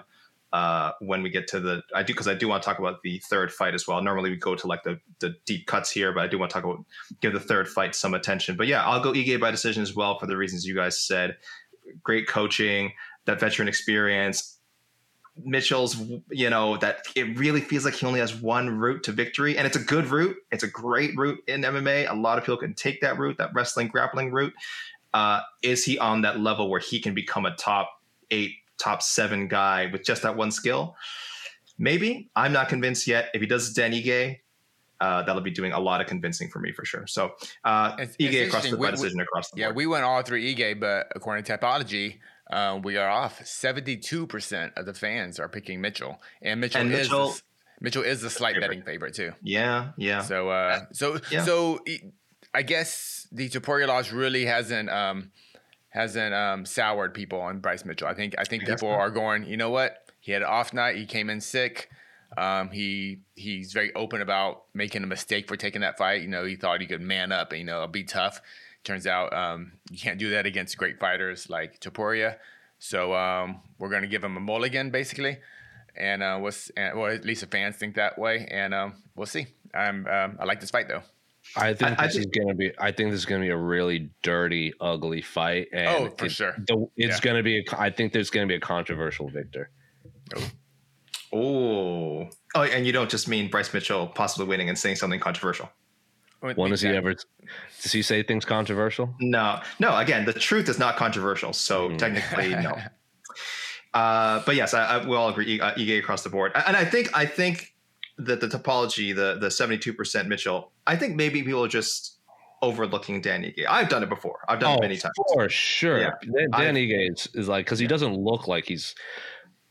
uh, when we get to the I do because I do want to talk about the third fight as well. Normally we go to like the the deep cuts here, but I do want to talk about give the third fight some attention. But yeah, I'll go Ige by decision as well for the reasons you guys said. Great coaching that veteran experience. Mitchell's, you know, that it really feels like he only has one route to victory, and it's a good route. It's a great route in MMA. A lot of people can take that route, that wrestling grappling route. Uh, is he on that level where he can become a top eight, top seven guy with just that one skill? Maybe. I'm not convinced yet. If he does Dan Ige, uh, that'll be doing a lot of convincing for me for sure. So uh, it's, Ige it's across the we, decision across the
board. Yeah, we went all through Ige, but according to Tapology, uh, we are off. Seventy-two percent of the fans are picking Mitchell, and Mitchell, and Mitchell is Mitchell is the slight favorite. betting favorite too.
Yeah, yeah.
So, uh, so, yeah. so, I guess the Topuria loss really hasn't um, hasn't um, soured people on Bryce Mitchell. I think I think people are going. You know what? He had an off night. He came in sick. Um, he he's very open about making a mistake for taking that fight. You know, he thought he could man up and you know be tough. Turns out um, you can't do that against great fighters like Topuria. So um, we're going to give him a mulligan, basically. And uh, we'll, and, well, at least the fans think that way. And um, we'll see. I'm, um, I like this fight, though.
I think I, this I is gonna be. I think this is gonna be a really dirty, ugly fight. And
oh, for
it,
sure.
The, it's yeah. gonna be. A, I think there's gonna be a controversial victor.
Oh.
Oh, oh, and you don't just mean Bryce Mitchell possibly winning and saying something controversial.
When has he ever? Does he say things controversial?
No, no. Again, the truth is not controversial, so mm. technically no. Uh, but yes, I, I, we all agree. Uh, Ige across the board, and I think I think that the Tapology, the the seventy two percent Mitchell, I think maybe people are just overlooking Dan Ige. I've done it before. I've done oh, it many times.
For sure. Yeah. Dan, Dan is, is like because he yeah. doesn't look like he's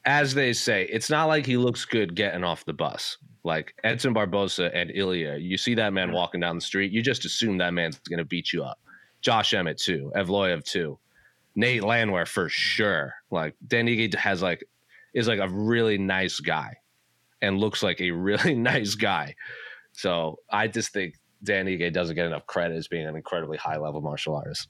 as they say, it's not like he looks good getting off the bus. Like Edson Barbosa and Ilia, you see that man walking down the street, you just assume that man's going to beat you up. Josh Emmett too, Evloev too, Nate Landwehr for sure. Like Dan Ige has like is like a really nice guy, and looks like a really nice guy. So I just think Dan Ige doesn't get enough credit as being an incredibly high level martial artist.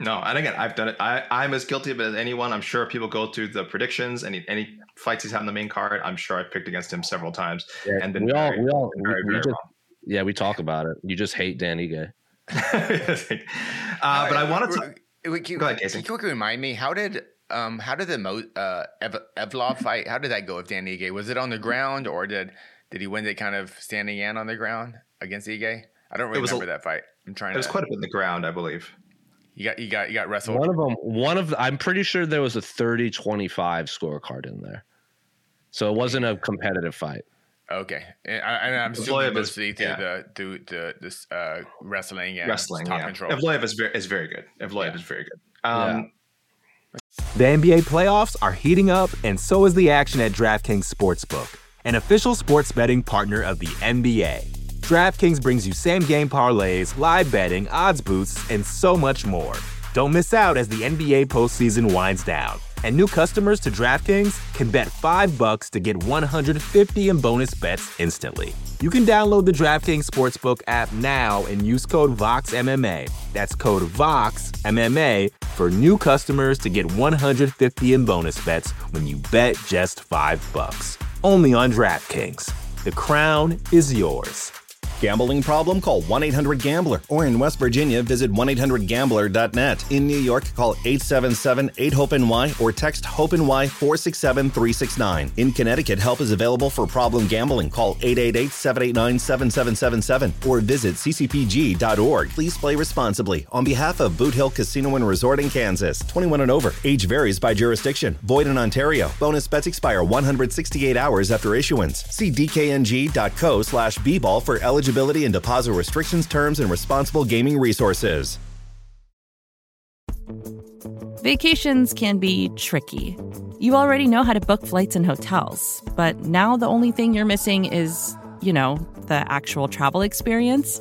No, and again, I've done it. I, I'm as guilty of it as anyone. I'm sure people go through the predictions. Any any fights he's had in the main card, I'm sure I've picked against him several times.
Yeah, and been we all, very, we all, very, we, very just, yeah, we talk about it. You just hate Dan Ige.
uh, but I want to.
Wait, can, go ahead, Casey. Can you quickly remind me how did um how did the Mo, uh, Ev- Evloev fight? How did that go with Dan Ige? Was it on the ground or did did he win it kind of standing in on the ground against Ige? I don't really remember a, that fight. I'm trying.
It was quite a bit in the ground, I believe.
You got you got you got wrestled.
One of them. One of. The, I'm pretty sure there was a 30-25 scorecard in there, so it wasn't a competitive fight.
Okay, and, I, am assuming was, yeah. the the the this uh, wrestling and
wrestling top yeah. control. Evloev is very is very good. Evloev yeah. is very good. Um,
the NBA playoffs are heating up, and so is the action at DraftKings Sportsbook, an official sports betting partner of the NBA. DraftKings brings you same game parlays, live betting, odds boosts, and so much more. Don't miss out as the NBA postseason winds down. And new customers to DraftKings can bet 5 bucks to get 150 in bonus bets instantly. You can download the DraftKings Sportsbook app now and use code VOXMMA. That's code VOXMMA for new customers to get 150 in bonus bets when you bet just 5 bucks. Only on DraftKings. The crown is yours.
Gambling problem? Call 1 800 Gambler. Or in West Virginia, visit 1 800 Gambler.net. In New York, call 877 8 HOPE NY or text HOPE NY 467 369. In Connecticut, help is available for problem gambling. Call 888 789 7777 or visit ccpg.org. Please play responsibly. On behalf of Boot Hill Casino and Resort in Kansas, 21 and over. Age varies by jurisdiction. Void in Ontario. Bonus bets expire 168 hours after issuance. See dkng.co slash bball for eligibility eligibility and deposit restrictions, terms, and responsible gaming resources.
Vacations can be tricky. You already know how to book flights and hotels, but now the only thing you're missing is, you know, the actual travel experience.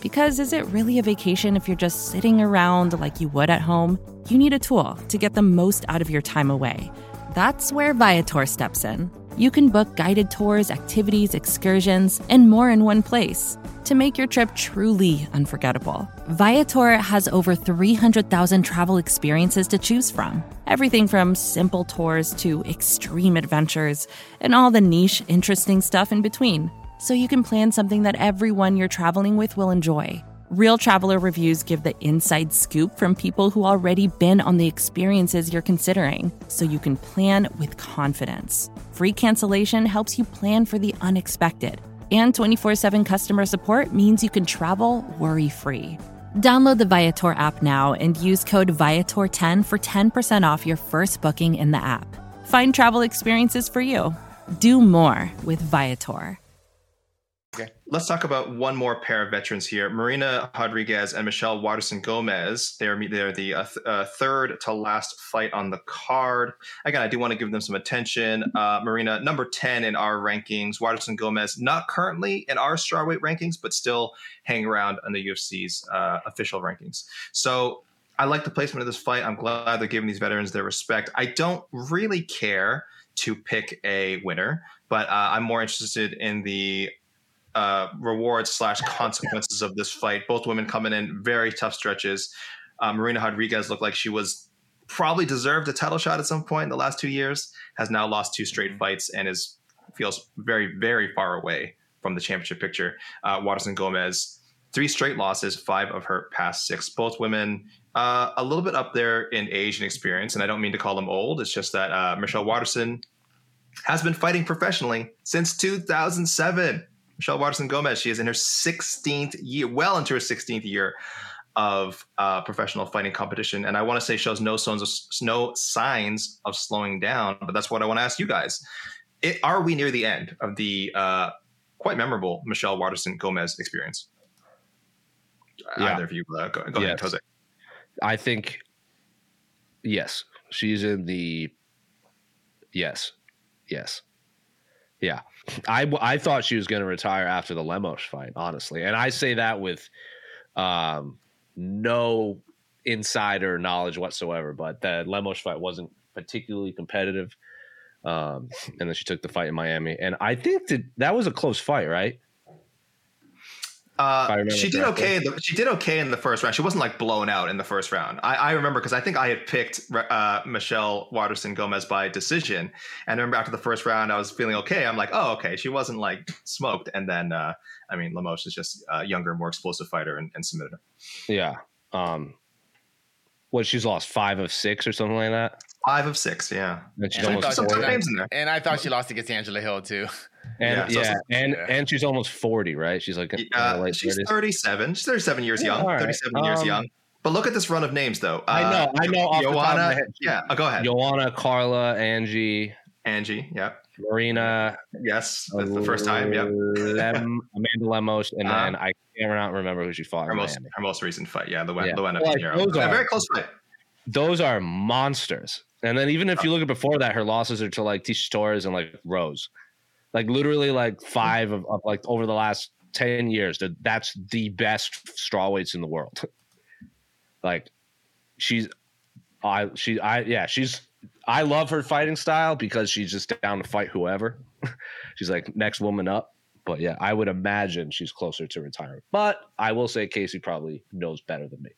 Because is it really a vacation if you're just sitting around like you would at home? You need a tool to get the most out of your time away. That's where Viator steps in. You can book guided tours, activities, excursions, and more in one place to make your trip truly unforgettable. Viator has over 300,000 travel experiences to choose from. Everything from simple tours to extreme adventures and all the niche, interesting stuff in between. So you can plan something that everyone you're traveling with will enjoy. Real traveler reviews give the inside scoop from people who already been on the experiences you're considering, so you can plan with confidence. Free cancellation helps you plan for the unexpected. And 24 7 customer support means you can travel worry free. Download the Viator app now and use code Viator10 for 10% off your first booking in the app. Find travel experiences for you. Do more with Viator.
Okay. Let's talk about one more pair of veterans here. Marina Rodriguez and Michelle Waterson Gomez. They're they're the uh, th- uh, third to last fight on the card. Again, I do want to give them some attention. Uh, Marina, number 10 in our rankings. Waterson Gomez, not currently in our strawweight rankings, but still hanging around on the UFC's uh, official rankings. So I like the placement of this fight. I'm glad they're giving these veterans their respect. I don't really care to pick a winner, but uh, I'm more interested in the uh, rewards slash consequences of this fight. Both women coming in very tough stretches. Uh, Marina Rodriguez looked like she was probably deserved a title shot at some point in the last two years. Has now lost two straight fights and is feels very very far away from the championship picture. Uh, Waterson Gomez three straight losses, five of her past six. Both women uh, a little bit up there in age and experience, and I don't mean to call them old. It's just that uh, Michelle Waterson has been fighting professionally since 2007. Michelle Waterson Gomez. She is in her 16th year, well into her 16th year of uh, professional fighting competition, and I want to say shows no signs of no signs of slowing down. But that's what I want to ask you guys: it, Are we near the end of the uh, quite memorable Michelle Waterson Gomez experience?
Yeah.
Either of you, uh, go, go ahead, Jose.
I think yes, she's in the yes, yes, yeah. I I thought she was going to retire after the Lemos fight, honestly, and I say that with um, no insider knowledge whatsoever. But the Lemos fight wasn't particularly competitive, um, and then she took the fight in Miami, and I think that that was a close fight, right? I
Uh,
remember
she did
correctly.
okay. In the, she did okay in the first round. She wasn't like blown out in the first round. I, I remember because I think I had picked uh, Michelle Waterson Gomez by decision. And I remember after the first round, I was feeling okay. I'm like, oh, okay. She wasn't like smoked. And then, uh, I mean, Lemos is just a younger, more explosive fighter and, and submitted her.
Yeah. Um, what she's lost five of six or something like that.
Five of six. Yeah.
And she's
And I thought-
Some tough
and I-
names in there.
And I thought she lost against Angela Hill too.
And
Yeah,
yeah,
so-
and
yeah.
and she's almost forty, right? She's like
Uh,
late
she's
30s.
37. She's 37 years young.
right.
37 years
Um,
young. But look at this run of names, though.
I know,
Uh,
I know off the top of my
Joanna.
head.
Yeah. Oh, go ahead.
Joanna, Carla, Angie,
Angie. Yeah.
Marina,
Yes. That's the first time. Yeah.
Lem, Amanda Lemos, and
Uh-huh.
then I cannot remember who she fought.
Her most,
Miami.
her most recent fight. Yeah. The one,
Yeah.
up
Like,
here.
those are-
very close fight.
Those are monsters. And then even if you look at before that, her losses are to like Tisha Torres and like Rose, like literally like five of, of like over the last ten years. That that's the best strawweights in the world. like she's, I she I yeah she's I love her fighting style because she's just down to fight whoever. she's like next woman up. But yeah, I would imagine she's closer to retirement. But I will say Casey probably knows better than me.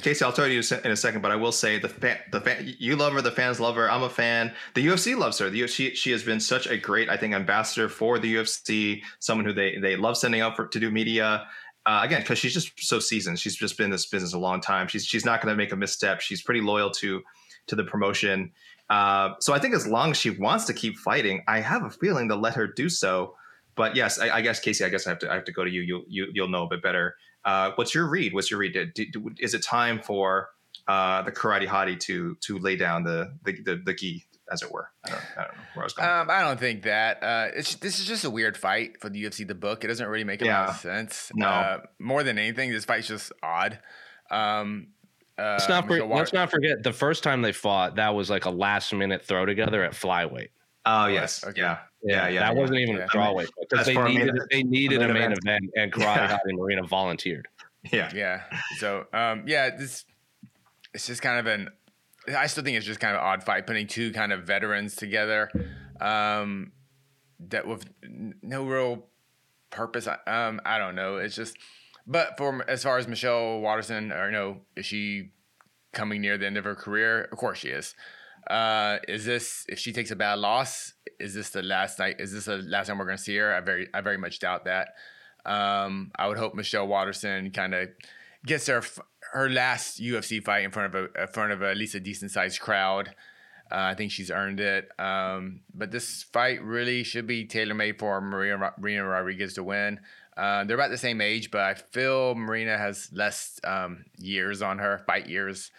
Casey, I'll tell you in a second, but I will say the fan, the fan, you love her, the fans love her. I'm a fan. The UFC loves her. The UFC, she has been such a great, I think, ambassador for the UFC. Someone who they they love sending out for to do media. Uh, again, because she's just so seasoned. She's just been in this business a long time. She's she's not going to make a misstep. She's pretty loyal to to the promotion. Uh, so I think as long as she wants to keep fighting, I have a feeling they'll let her do so. But yes, I, I guess Casey, I guess I have to I have to go to you. You you you'll know a bit better. Uh, what's your read? What's your read? Did, did, is it time for uh, the karate hottie to to lay down the the the, the gi, as it were? I don't, I don't know where I was going.
Um, I don't think that. Uh, it's this is just a weird fight for the UFC. The book it doesn't really make a lot of sense.
No.
Uh, more than anything, this fight's just odd. Um, uh,
Let's not, for,
Michelle
let's not forget the first time they fought, that was like a last minute throw together at flyweight.
Oh yes,
okay.
yeah, yeah, yeah.
that
yeah.
wasn't even
Yeah.
a strawweight because they
for a
needed they needed
a
a
main
main
event.
event, and Karate
Yeah.
Hot and Marina volunteered.
yeah.
Yeah. So um, yeah, this it's just kind of an. I still think it's just kind of an odd fight putting two kind of veterans together, um, that with no real purpose. I- Um, I don't know. It's just, but for as far as Michelle Waterson, or you know, is she coming near the end of her career? Of course she is. Uh, is this if she takes a bad loss? Is this the last night? Is this the last time we're going to see her? I very, I very much doubt that. Um, I would hope Michelle Waterson kind of gets her her last UFC fight in front of a in front of at least a decent sized crowd. Uh, I think she's earned it. Um, but this fight really should be tailor made for Maria Marina Rodriguez to win. Uh, they're about the same age, but I feel Marina has less um, years on her, fight years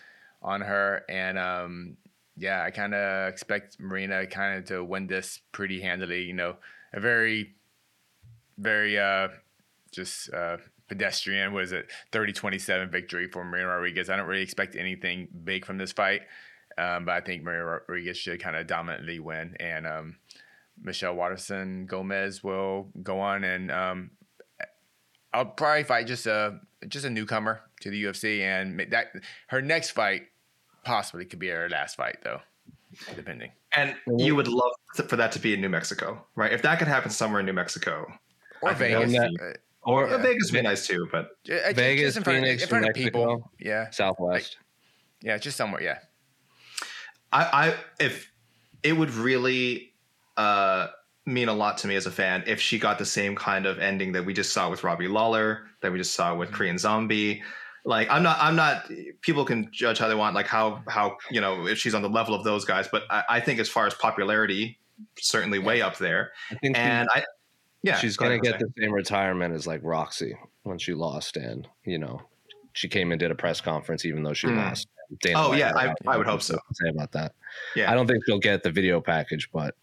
on her, and um, yeah, I kind of expect Marina kind of to win this pretty handily. You know, a very, very uh, just uh, pedestrian. Was it 30-27 victory for Marina Rodriguez? I don't really expect anything big from this fight, um, but I think Marina Rodriguez should kind of dominantly win, and um, Michelle Waterson Gomez will go on and um, I'll probably fight just a just a newcomer to the UFC, and that her next fight possibly could be our last fight though, depending.
And you would love for that to be in New Mexico, right? If that could happen somewhere in New Mexico,
Or
I
Vegas.
that
Uh,
or
Yeah.
Vegas would be nice too. But
ju- uh,
Vegas,
just in front,
Phoenix,
in front
New
of people.
Mexico.
Yeah,
Southwest.
yeah, just somewhere. Yeah,
I, I if it would really uh, mean a lot to me as a fan if she got the same kind of ending that we just saw with Robbie Lawler, that we just saw with Korean Zombie. Like I'm not, I'm not. People can judge how they want, like how how you know if she's on the level of those guys. But I, I think as far as popularity certainly way up there.
I think she-
I, yeah,
she's gonna
ahead,
get the same retirement as like Roxy when she lost, and you know, she came and did a press conference even though she
Hmm.
lost. Dana
Oh,
White
yeah,
had
I-
a lot
I would hope so.
Say about that.
Yeah.
I don't think she'll get the video package, but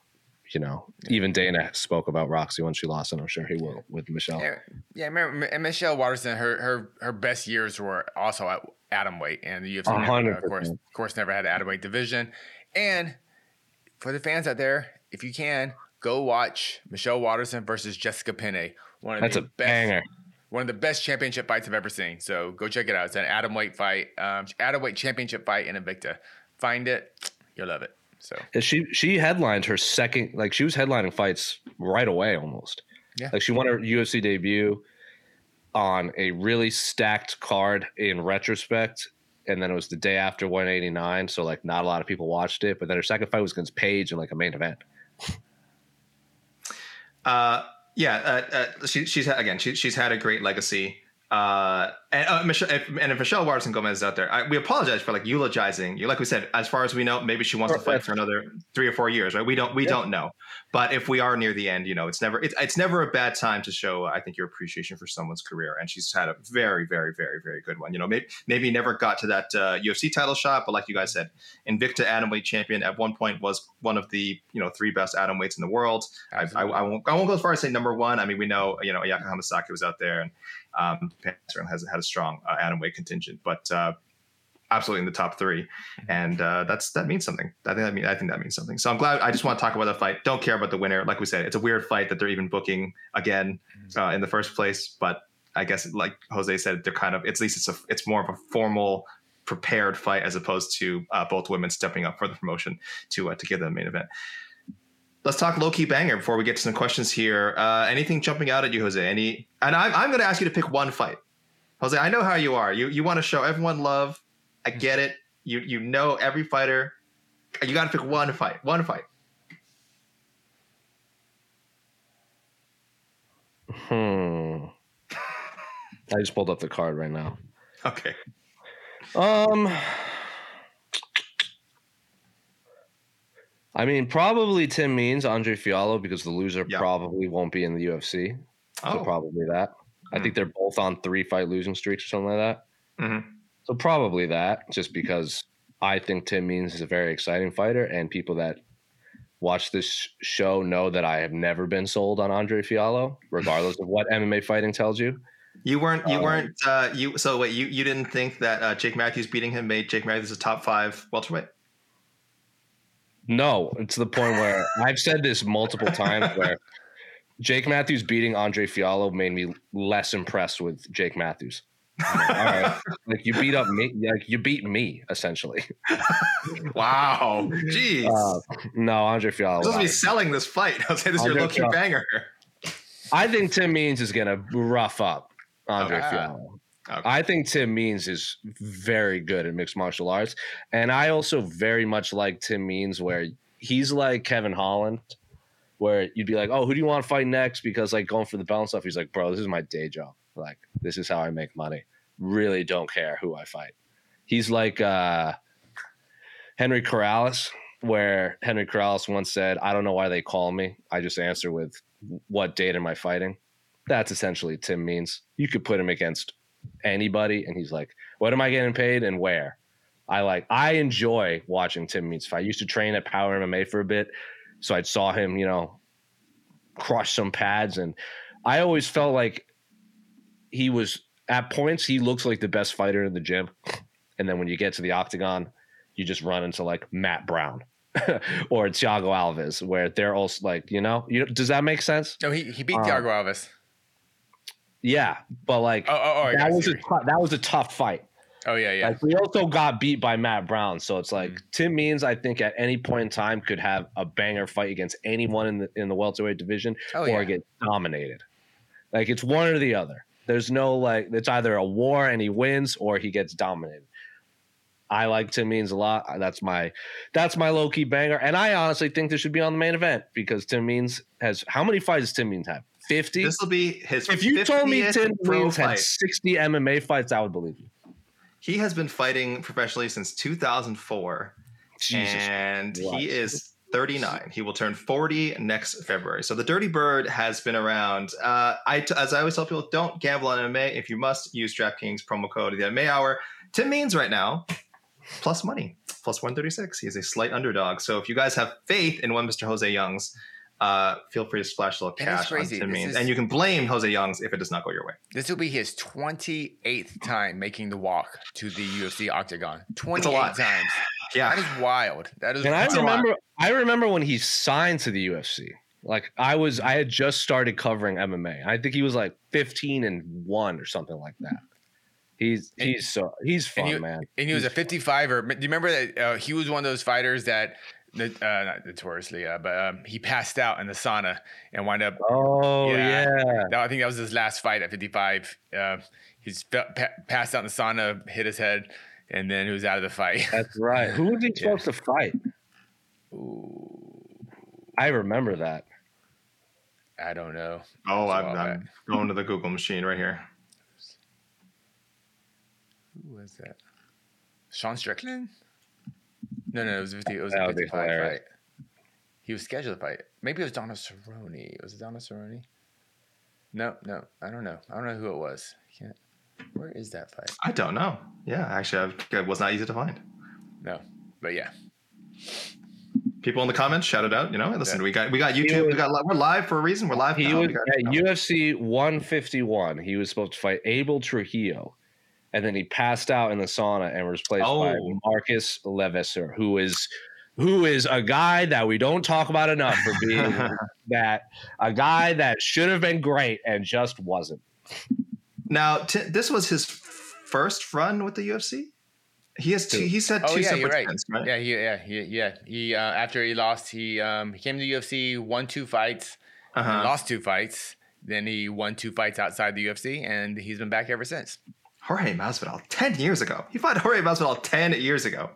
you know, even Dana spoke about Roxy when she lost, and I'm sure he will with Michelle.
Yeah, yeah. Remember, and Michelle Waterson, her her her best years were also at atom weight, and the UFC, never, of course, of course, never had an atom weight division. And for the fans out there, if you can, go watch Michelle Waterson versus Jessica Penne. One of
That's
the
a
best,
banger.
one of the best championship fights I've ever seen. So go check it out. It's an atom weight fight, um, atom weight championship fight in Invicta. Find it, you'll love it. So
Yeah, She she headlined her second, like she was headlining fights right away almost.
Yeah.
Like she won her UFC debut on a really stacked card in retrospect. And then it was the day after 189. So like not a lot of people watched it. But then her second fight was against Paige in like a main event.
Uh, yeah, uh, uh, she, she's had, again, she, she's had a great legacy. Uh, and uh, Michelle, if, and if Michelle Waterson Gomez is out there, I, we apologize for like eulogizing you. Like we said, as far as we know, maybe she wants to fight for another three or four years, right? We don't, we don't know. But if we are near the end, you know, it's never, it's, it's never a bad time to show, I think, your appreciation for someone's career. And she's had a very, very, very, very good one. You know, maybe, maybe never got to that uh, UFC title shot, but like you guys said, Invicta atomweight champion at one point was one of the, you know, three best atomweights in the world. I, I, I won't I won't go as far as say number one. I mean, we know you know Ayaka Hamasaki was out there, and um, certainly has had a strong uh, atom weight contingent, but uh, absolutely in the top three, and uh, that's that means something. I think that mean I think that means something. So I'm glad. I just want to talk about the fight. Don't care about the winner. Like we said, it's a weird fight that they're even booking again uh, in the first place. But I guess like Jose said, they're kind of at least it's a it's more of a formal prepared fight as opposed to uh, both women stepping up for the promotion to uh, to give them the main event. Let's talk low key banger before we get to some questions here. Uh, anything jumping out at you, Jose? Any? And I'm, I'm going to ask you to pick one fight. Jose, I know how you are. You you want to show everyone love. I get it. You you know every fighter. You got to pick one fight. One fight.
Hmm. I just pulled up the card right now.
Okay.
Um, I mean, probably Tim Means, Andre Fialho, because the loser
Yeah.
probably won't be in the UFC. So
Oh.
probably that. I
Hmm.
think they're both on three fight losing streaks or something like that.
Mhm.
So probably that, just because I think Tim Means is a very exciting fighter, and people that watch this show know that I have never been sold on Andre Fialho, regardless of what MMA fighting tells you.
You weren't. You
Um,
weren't. Uh, you. So wait. You you didn't think that uh, Jake Matthews beating him made Jake Matthews a top five welterweight?
No, it's the point where I've said this multiple times where Jake Matthews beating Andre Fialho made me less impressed with Jake Matthews. Like, All right, like you beat up me, like you beat me essentially.
Wow. Jeez.
Uh, no, Andre
Fialho. Supposed to be selling this fight. I was saying this is your low key banger.
I think Tim Means is gonna rough up Andre. Fialho.
Okay.
I think Tim Means is very good at mixed martial arts, and I also very much like Tim Means, where he's like Kevin Holland, where you'd be like, "Oh, who do you want to fight next?" Because like going for the balance stuff, he's like, "Bro, this is my day job. Like, this is how I make money. Really don't care who I fight." He's like uh, Henry Corrales, where Henry Corrales once said, "I don't know why they call me. I just answer with what date am I fighting." That's essentially Tim Means. You could put him against anybody, and he's like, "What am I getting paid and where?" I like. I enjoy watching Tim Means fight. I used to train at Power MMA for a bit, so I saw him, you know, crush some pads, and I always felt like he was at points. He looks like the best fighter in the gym, and then when you get to the octagon, you just run into like Matt Brown. or Thiago Alves, where they're also like, you know, you does that make sense?
no, he he beat
Um,
Thiago Alves.
Yeah, but like
Oh, oh, oh,
that was a that was a tough fight.
Oh yeah, yeah.
Like we also got beat by Matt Brown, so it's like
Mm.
Tim Means. I think at any point in time could have a banger fight against anyone in the in the welterweight division,
Oh,
or
yeah.
get dominated. Like it's one or the other. There's no like it's either a war and he wins or he gets dominated. I like Tim Means a lot. That's my that's my low key banger, and I honestly think this should be on the main event because Tim Means has how many fights does Tim Means have? Fifty.
This will be his.
If you told me
50th
Tim Means had 60 MMA fights, I would believe you.
He has been fighting professionally since 2004,
Jesus.
and he is 39. He will turn 40 next February. So the Dirty Bird has been around. Uh, I, as I always tell people, don't gamble on MMA. If you must, use DraftKings promo code the MMA Hour. Tim Means right now, plus money, plus 136. He's a slight underdog. So if you guys have faith in one Mr. Jose Youngs, uh, feel free to splash a little
That is
cash on
crazy.
Tim Means.
is-
And you can blame Jose Youngs if it does not go your way.
This will be his 28th time making the walk to the UFC octagon. 28 times.
Yeah.
That is wild. That is
And I
wild.
a lot.
remember, I remember when he signed to the UFC. Like I was, I had just started covering MMA. I think he was like 15 and one or something like that. He's
And-
he's so he's fun,
and he,
man.
And he was a 55er. Do you remember that uh, he was one of those fighters that, uh, not notoriously, uh, but um, he passed out in the sauna and wound up.
Oh
Yeah.
yeah,
That, I think that was his last fight at 55. Uh, he's pa- passed out in the sauna, hit his head, and then he was out of the fight.
that's right. Who was he supposed to fight? I remember that.
I don't know.
Oh,
It's a
I'm, I'm
back.
going to the Google machine right here.
Who was that? Sean Strickland? No, no, it was 50. It was
That
a 55 fight. He was scheduled to fight. Maybe it was Donald Cerrone. Was it Donald Cerrone? No, no, I don't know. I don't know who it was. Can't. Where is that fight?
I don't know. Yeah, actually, I, it was not easy to find.
No, but yeah.
People in the comments shout it out. You know, listen,
Yeah.
we got we got YouTube.
was-
we got we're live for a reason. We're live.
He
now.
was
We got-
at UFC 151. He was supposed to fight Abel Trujillo, and then he passed out in the sauna and was replaced by
Oh.
Marcus LeVesseur, who is who is a guy that we don't talk about enough for being that a guy that should have been great and just wasn't.
Now, t- this was his first run with the UFC. He has two, he's had two
Oh yeah,
separate
you're right.
stints, right?
Yeah, he, yeah, he, yeah. He uh, after he lost, he um, he came to the UFC, won two fights,
Uh-huh.
lost two fights. Then he won two fights outside the UFC, and he's been back ever since.
Jorge Masvidal, ten years ago. He fought Jorge Masvidal ten years ago.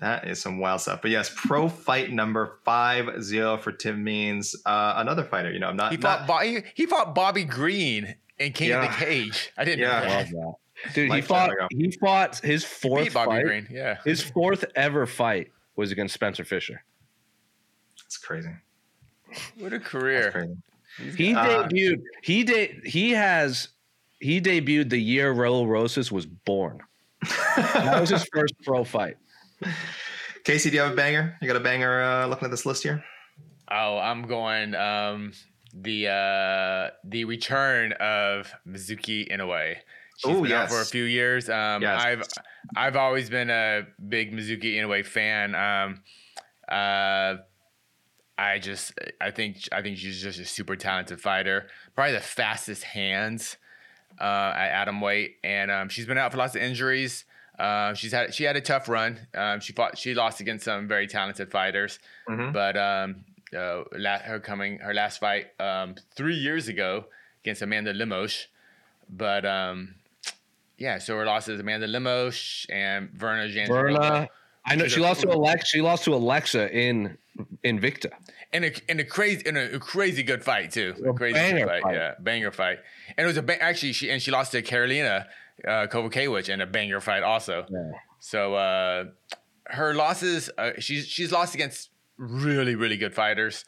That is some wild stuff. But yes, pro fight number five zero for Tim Means. Uh, another fighter. You know, I'm not.
He
not
fought Bo- he, he fought Bobby Green and King of
Yeah.
the Cage. I didn't
Yeah.
know
Love
that.
that. Dude, he fought
ago.
he fought his
He
fourth
beat Bobby
fight.
Green. Yeah.
His fourth ever fight was against Spencer Fisher.
It's crazy.
What a
That's
career.
crazy.
He
Uh,
debuted. He de- He has. He debuted the year Raul Rosas was born. That was his first pro fight.
Casey, do you have a banger? You got a banger uh, looking at this list here?
Oh, I'm going um, the uh, the return of Mizuki Inoue. She's
Ooh,
been out for a few years. Um,
Yes.
I've I've always been a big Mizuki Inoue fan. Um, uh, I just I think I think she's just a super talented fighter. Probably the fastest hands uh, at atom weight, and um, she's been out for lots of injuries. Uh, she's had she had a tough run. Um, she fought she lost against some very talented fighters,
Mhm.
but um, uh, la- her coming her last fight um, three years ago against Amanda Lemos, but um, yeah, so her losses Amanda Lemos and Virna.
Virna. I know she lost to Alexa. She lost to Alexa in Invicta.
In a in a crazy in a, crazy good fight too.
A
A crazy
banger
good fight,
fight.
yeah, banger fight. And it was a ba- actually she and she lost to Karolina uh, Kowalkiewicz in a banger fight also.
Yeah.
So uh, her losses, uh, she's she's lost against really really good fighters.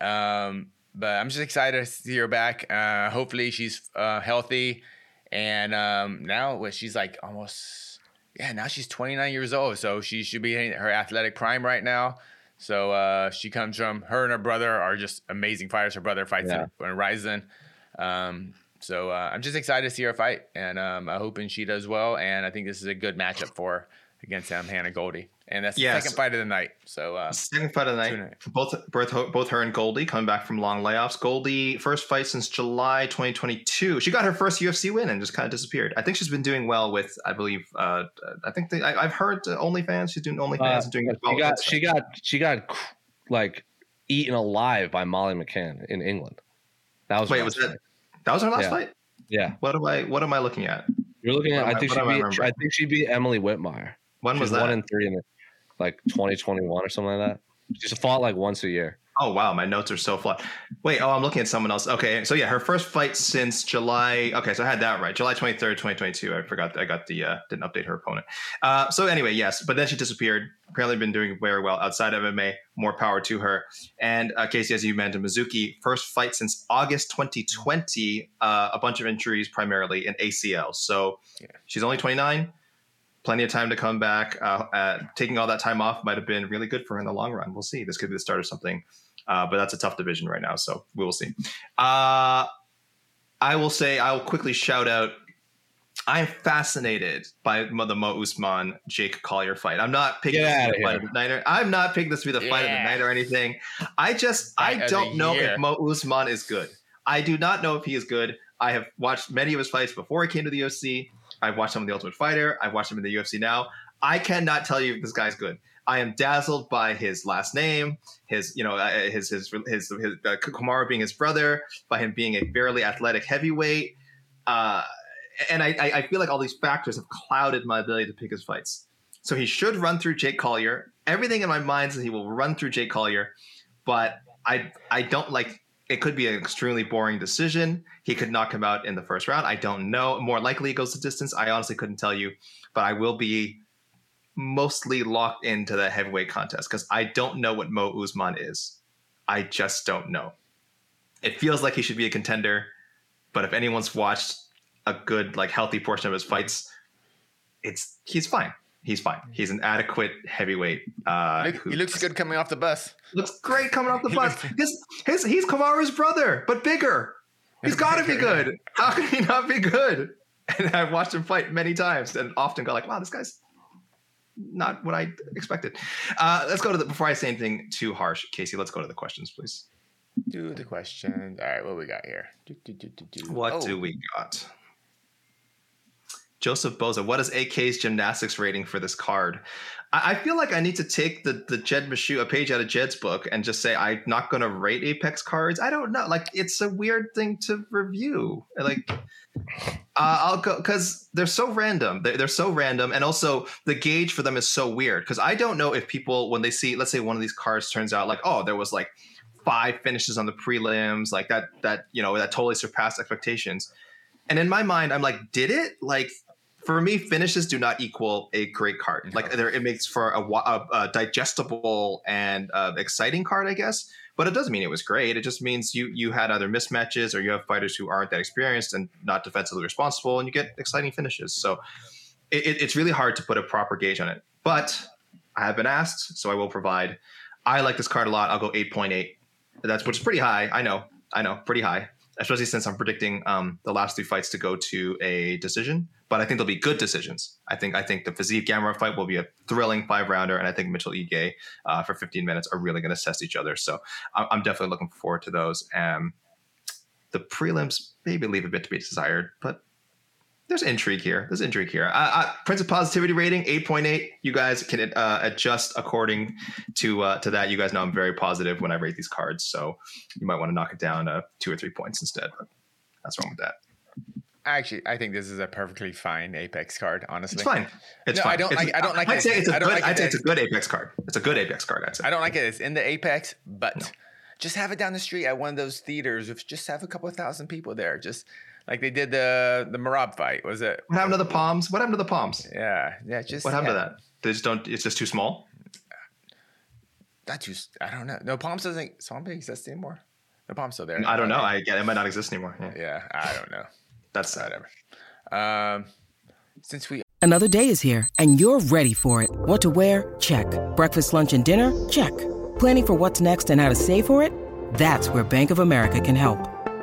Um, but I'm just excited to see her back. Uh, hopefully she's uh, healthy, and um, now she's like almost yeah now she's 29 years old, so she should be in her athletic prime right now. So uh, she comes from her and her brother are just amazing fighters. Her brother fights
Yeah.
in, in Rizin. Um, so uh, I'm just excited to see her fight, and um, I'm hoping she does well. And I think this is a good matchup for her against Hannah Goldy, and that's the
Yes.
second fight of the night. So uh,
Second fight of the night.
night.
Both, both both her and Goldy coming back from long layoffs. Goldy first fight since July 2022. She got her first UFC win and just kind of disappeared. I think she's been doing well with, I believe, uh, I think they, I, I've heard uh, OnlyFans. She's doing OnlyFans
Uh,
and doing well
she
with
got she got she got like eaten alive by Molly McCann in England. That was
Wait, was that that was her last
Yeah.
fight?
Yeah,
What am I what am I looking at?
you're looking at.
What am
I
I-
think she
am I
I think she beat Emily Whitmire.
When was
one in three in like 2021 or something like that. She's fought like once a year.
Oh wow, my notes are so flat. Wait, oh, I'm looking at someone else. Okay, so yeah, her first fight since July. Okay, so I had that right, July 23rd, 2022. I forgot. I got the uh, didn't update her opponent. Uh, so anyway, yes, but then she disappeared. apparently been doing very well outside of MMA. More power to her. And uh, Casey, as you mentioned, Mizuki, first fight since August 2020, uh, a bunch of injuries, primarily in ACL. So yeah. she's only 29. Plenty of time to come back. Uh, uh, taking all that time off might have been really good for her in the long run. We'll see. This could be the start of something. Uh, but that's a tough division right now, so we will see. Uh, I will say I will quickly shout out I'm fascinated by the Mo Usman Jake Collier fight. I'm not picking this to be the fight of the night. Or, I'm not picking this to be the yeah. fight of the night or anything. I just fight I don't know year. if Mo Usman is good. I do not know if he is good. I have watched many of his fights before he came to the UFC. I've watched him in the Ultimate Fighter. I've watched him in the UFC now. I cannot tell you if this guy's good. I am dazzled by his last name, his you know uh, his his his, his, uh, Kamaru being his brother, by him being a fairly athletic heavyweight. Uh, and I, I feel like all these factors have clouded my ability to pick his fights. So he should run through Jake Collier. Everything in my mind says he will run through Jake Collier, but I I don't like. It could be an extremely boring decision. He could knock him out in the first round. I don't know. More likely, it goes to distance. I honestly couldn't tell you, but I will be mostly locked into the heavyweight contest because I don't know what Mo Usman is. I just don't know. It feels like he should be a contender, but if anyone's watched a good like healthy portion of his fights, it's he's fine. He's fine. He's an adequate heavyweight. Uh,
he looks good coming off the bus.
Looks great coming off the bus. his, his, he's Kamaru's brother, but bigger. He's got to be good. How can he not be good? And I've watched him fight many times, and often go like, "Wow, this guy's not what I expected." Uh, let's go to the before I say anything too harsh, Casey. Let's go to the questions, please.
Do the questions. All right, what we got here? Do, do,
do, what oh. do we got? Joseph Boza, what is AK's gymnastics rating for this card? I, I feel like I need to take the the Jed Meshew, a page out of Jed's book, and just say I'm not going to rate Apex cards. I don't know. Like it's a weird thing to review. Like uh, I'll go because they're so random. They're, they're so random, and also the gauge for them is so weird. Because I don't know if people when they see, let's say, one of these cards turns out like, oh, there was like five finishes on the prelims, like that that you know that totally surpassed expectations. And in my mind, I'm like, did it? Like for me, finishes do not equal a great card. No. Like there, it makes for a, a, a digestible and uh, exciting card, I guess. But it doesn't mean it was great. It just means you you had either mismatches or you have fighters who aren't that experienced and not defensively responsible, and you get exciting finishes. So it, it's really hard to put a proper gauge on it. But I have been asked, so I will provide. I like this card a lot. I'll go eight point eight. That's which is pretty high. I know, I know, pretty high especially since I'm predicting um, the last three fights to go to a decision. But I think they'll be good decisions. I think I think the Fiziev Gamrot fight will be a thrilling five rounder, and I think Mitchell Ige uh, for 15 minutes are really going to test each other. So I'm definitely looking forward to those. Um, the prelims maybe leave a bit to be desired, but there's intrigue here. There's intrigue here. Uh, uh, Prince of Positivity rating 8.8. You guys can uh, adjust according to uh, to that. You guys know I'm very positive when I rate these cards, so you might want to knock it down to two or three points instead. But that's wrong with that.
Actually, I think this is a perfectly fine Apex card. Honestly,
it's fine. It's no, fine.
I don't
it's,
like. I don't like.
I'd say it's a good.
Like
I'd say it's a good Apex card. It's a good Apex card. I'd say.
I don't like it. It's in the Apex, but no. just have it down the street at one of those theaters. If just have a couple of thousand people there, just like they did the the Merab fight. Was it?
What happened to the palms? What happened to the palms?
Yeah, yeah. Just
what happened
yeah.
to that? They just don't. It's just too small.
Not too. I don't know. No, palms doesn't. Zombie exist anymore. The palms still there.
I don't know. I get it might not exist anymore.
Yeah, yeah I don't know.
That's sad.
Whatever. Um, since we
another day is here and you're ready for it. What to wear? Check. Breakfast, lunch, and dinner? Check. Planning for what's next and how to save for it? That's where Bank of America can help.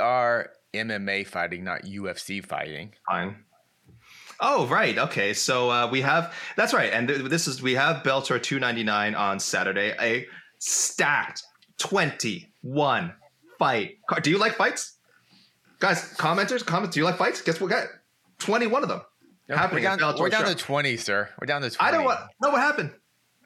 Are MMA fighting, not UFC fighting.
Fine. Oh right, okay. So uh, we have that's right, and th- this is we have Bellator 299 on Saturday. A stacked 21 fight. Do you like fights, guys? Commenters, comments. Do you like fights? Guess what? Got 21 of them
we're down, we're down to 20, sir. We're down to 20.
I don't what. No, what happened?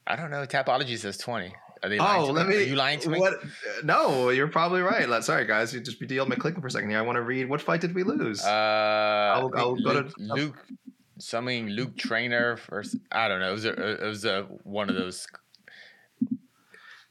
I don't know. Tapology says 20. Are they lying
Oh, let
me?
me.
Are you lying to me?
What? No, you're probably right. Let- Sorry, guys. You just be dealing with clicking for a second here. I want to read. What fight did we lose?
Uh,
I'll go
Luke,
to-
Luke, something Luke Trainer versus I don't know. It was a, it was a one of those.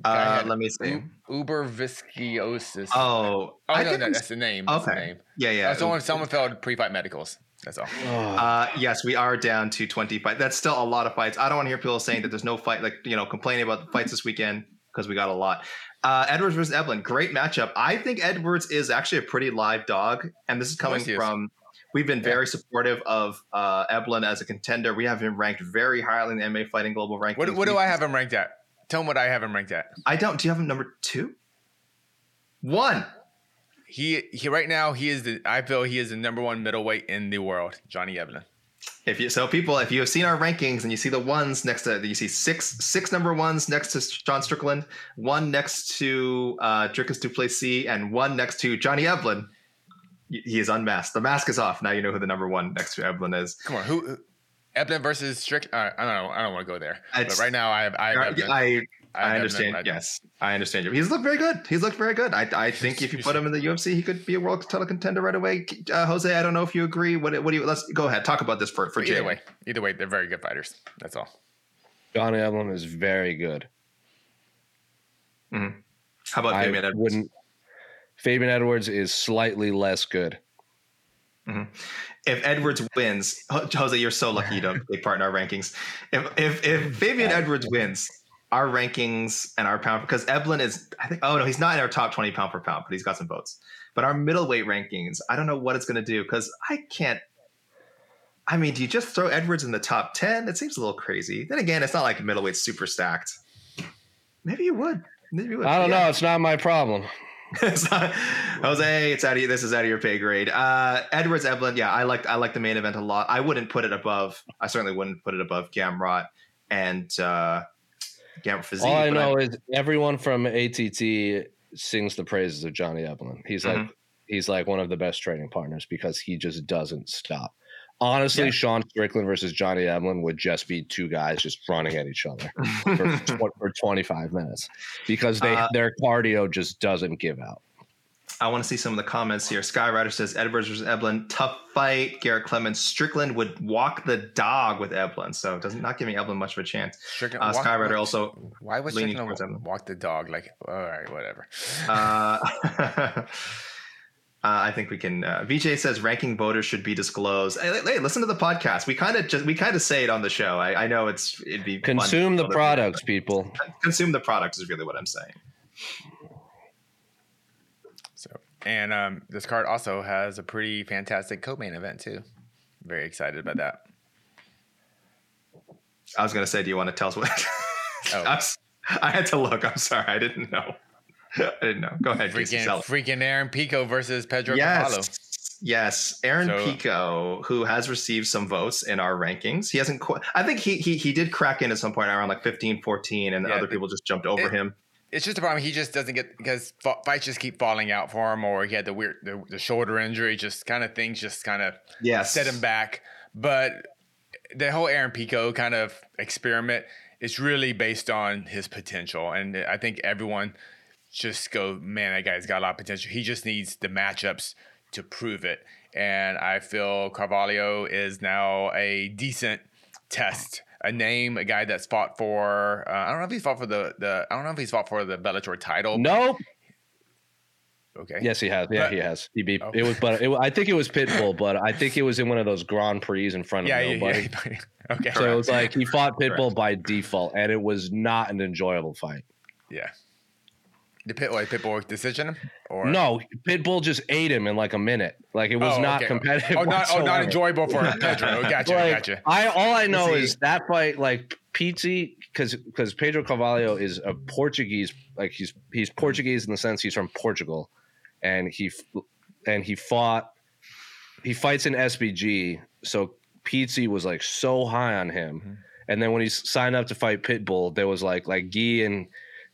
Uh, let me see.
Uber viscosis.
Oh,
oh
I
no, no, that's the name. That's the
Okay.
name.
Yeah, yeah.
Uh, someone, someone failed pre-fight medicals. That's all.
Uh, yes, we are down to 20 fights. That's still a lot of fights. I don't want to hear people saying that there's no fight, like, you know, complaining about the fights this weekend because we got a lot. Uh, Edwards versus Eblen, great matchup. I think Edwards is actually a pretty live dog. And this is coming
course he is.
from, we've been very supportive of uh, Eblen as a contender. We have him ranked very highly in the MMA Fighting Global rankings.
What, what do I have him ranked at? Tell him what I have him ranked at.
I don't. Do you have him number two? One.
He he right now he is the I feel he is the number one middleweight in the world, Johnny Eblen.
If you so people, if you have seen our rankings and you see the ones next to you see six six number ones next to John Strickland, one next to uh Dricus du Plessis, and one next to Johnny Eblen, he is unmasked. The mask is off. Now you know who the number one next to Eblen is.
Come on, who, Eblen versus Strick? Uh, I don't know. I don't want to go there. But right now I have I have
I,
Eblen.
I,
I have
I understand.
Eblen.
Yes, I understand you. He's looked very good. He's looked very good. I, I think if you put him in the UFC, he could be a world title contender right away. Uh, Jose, I don't know if you agree. What, what do you? Let's go ahead. Talk about this for for Jay.
either way, either way, they're very good fighters. That's all.
Johnny Eblen is very good.
How about
I
Fabian Edwards?
wouldn't. Fabian Edwards is slightly less good.
if Edwards wins, Jose, you're so lucky you don't take part in our rankings. If if if Fabian Edwards wins, our rankings and our pound because Eblen is I think oh no he's not in our top 20 pound for pound, but he's got some votes. But our middleweight rankings, I don't know what it's going to do because I can't. I mean, do you just throw Edwards in the top 10? It seems a little crazy. Then again, it's not like middleweight's super stacked. Maybe you would. Maybe you would.
I don't
Yeah.
know. It's not my problem.
It's not- Jose, it's out of this is out of your pay grade. Uh, Edwards Eblen, yeah, I like I like the main event a lot. I wouldn't put it above. I certainly wouldn't put it above Gamrot and uh, Gamrot Fiziev.
All I know is everyone from ATT sings the praises of Johnny Eblen. He's like
Mhm.
he's like one of the best training partners because he just doesn't stop. Honestly,
Yeah.
Sean Strickland versus Johnny Eblen would just be two guys just running at each other for, for 25 minutes because they
Uh,
their cardio just doesn't give out.
I want to see some of the comments here. Skyrider says Edwards versus Eblen, tough fight. Garrett Clemens, Strickland would walk the dog with Eblen, so it does not not giving Eblen much of a chance.
Strickland,
Uh, Skyrider
walk-
also
Why was
leaning
Strickland
towards Eblen.
walk the dog? Like, all right, whatever.
Uh, uh, I think we can. Uh, VJ says ranking voters should be disclosed. Hey, hey, listen to the podcast. We kind of just we kind of say it on the show. I, I know it's it'd be
Consume
for
the products,
people.
people.
Consume the product is really what I'm saying.
And um, this card also has a pretty fantastic co-main event too. Very excited about that.
I was gonna say, do you want to tell us what?
Oh.
I, was- I had to look. I'm sorry, I didn't know. I didn't know. Go ahead,
Freaking, freaking Aaron Pico versus Pedro Carvalho.
Yes. Yes, Aaron
So-
Pico, who has received some votes in our rankings. He hasn't quite, I think he, he he did crack in at some point around like 15, 14, and
Yeah,
other
the-
people just jumped over
it-
him.
It's just a problem. He just doesn't get because fights just keep falling out for him, or he had the weird the, the shoulder injury. Just kind of things just kind of
Yes.
set him back. But the whole Aaron Pico kind of experiment is really based on his potential, and I think everyone just go, man, that guy's got a lot of potential. He just needs the matchups to prove it, and I feel Carvalho is now a decent test. A name, a guy that's fought for. Uh, I don't know if he's fought for the, the. I don't know if he's fought for the Bellator title.
Nope.
Okay.
Yes, he has. Yeah,
But-
he has. He beat.
Oh.
It was, but it, I think it was Pitbull, but I think it was in one of those Grand Prix in front of
Yeah, yeah,
nobody.
yeah. okay.
So it was like he fought Pitbull
Correct.
by default, and it was not an enjoyable fight.
Yeah. The pit, like Pitbull decision him? Or
No, Pitbull just ate him in like a minute. Like it was
Oh,
not
okay.
competitive.
Oh, not, oh, not enjoyable for Pedro. Gotcha,
Like,
gotcha.
I all I know
Is he-
is that fight, like Pizzi, because because Pedro Carvalho is a Portuguese, like he's he's Portuguese in the sense he's from Portugal, and he and he fought. He fights in SBG, so Pizzi was like so high on him,
Mm-hmm.
and then when he signed up to fight Pitbull, there was like like Guy and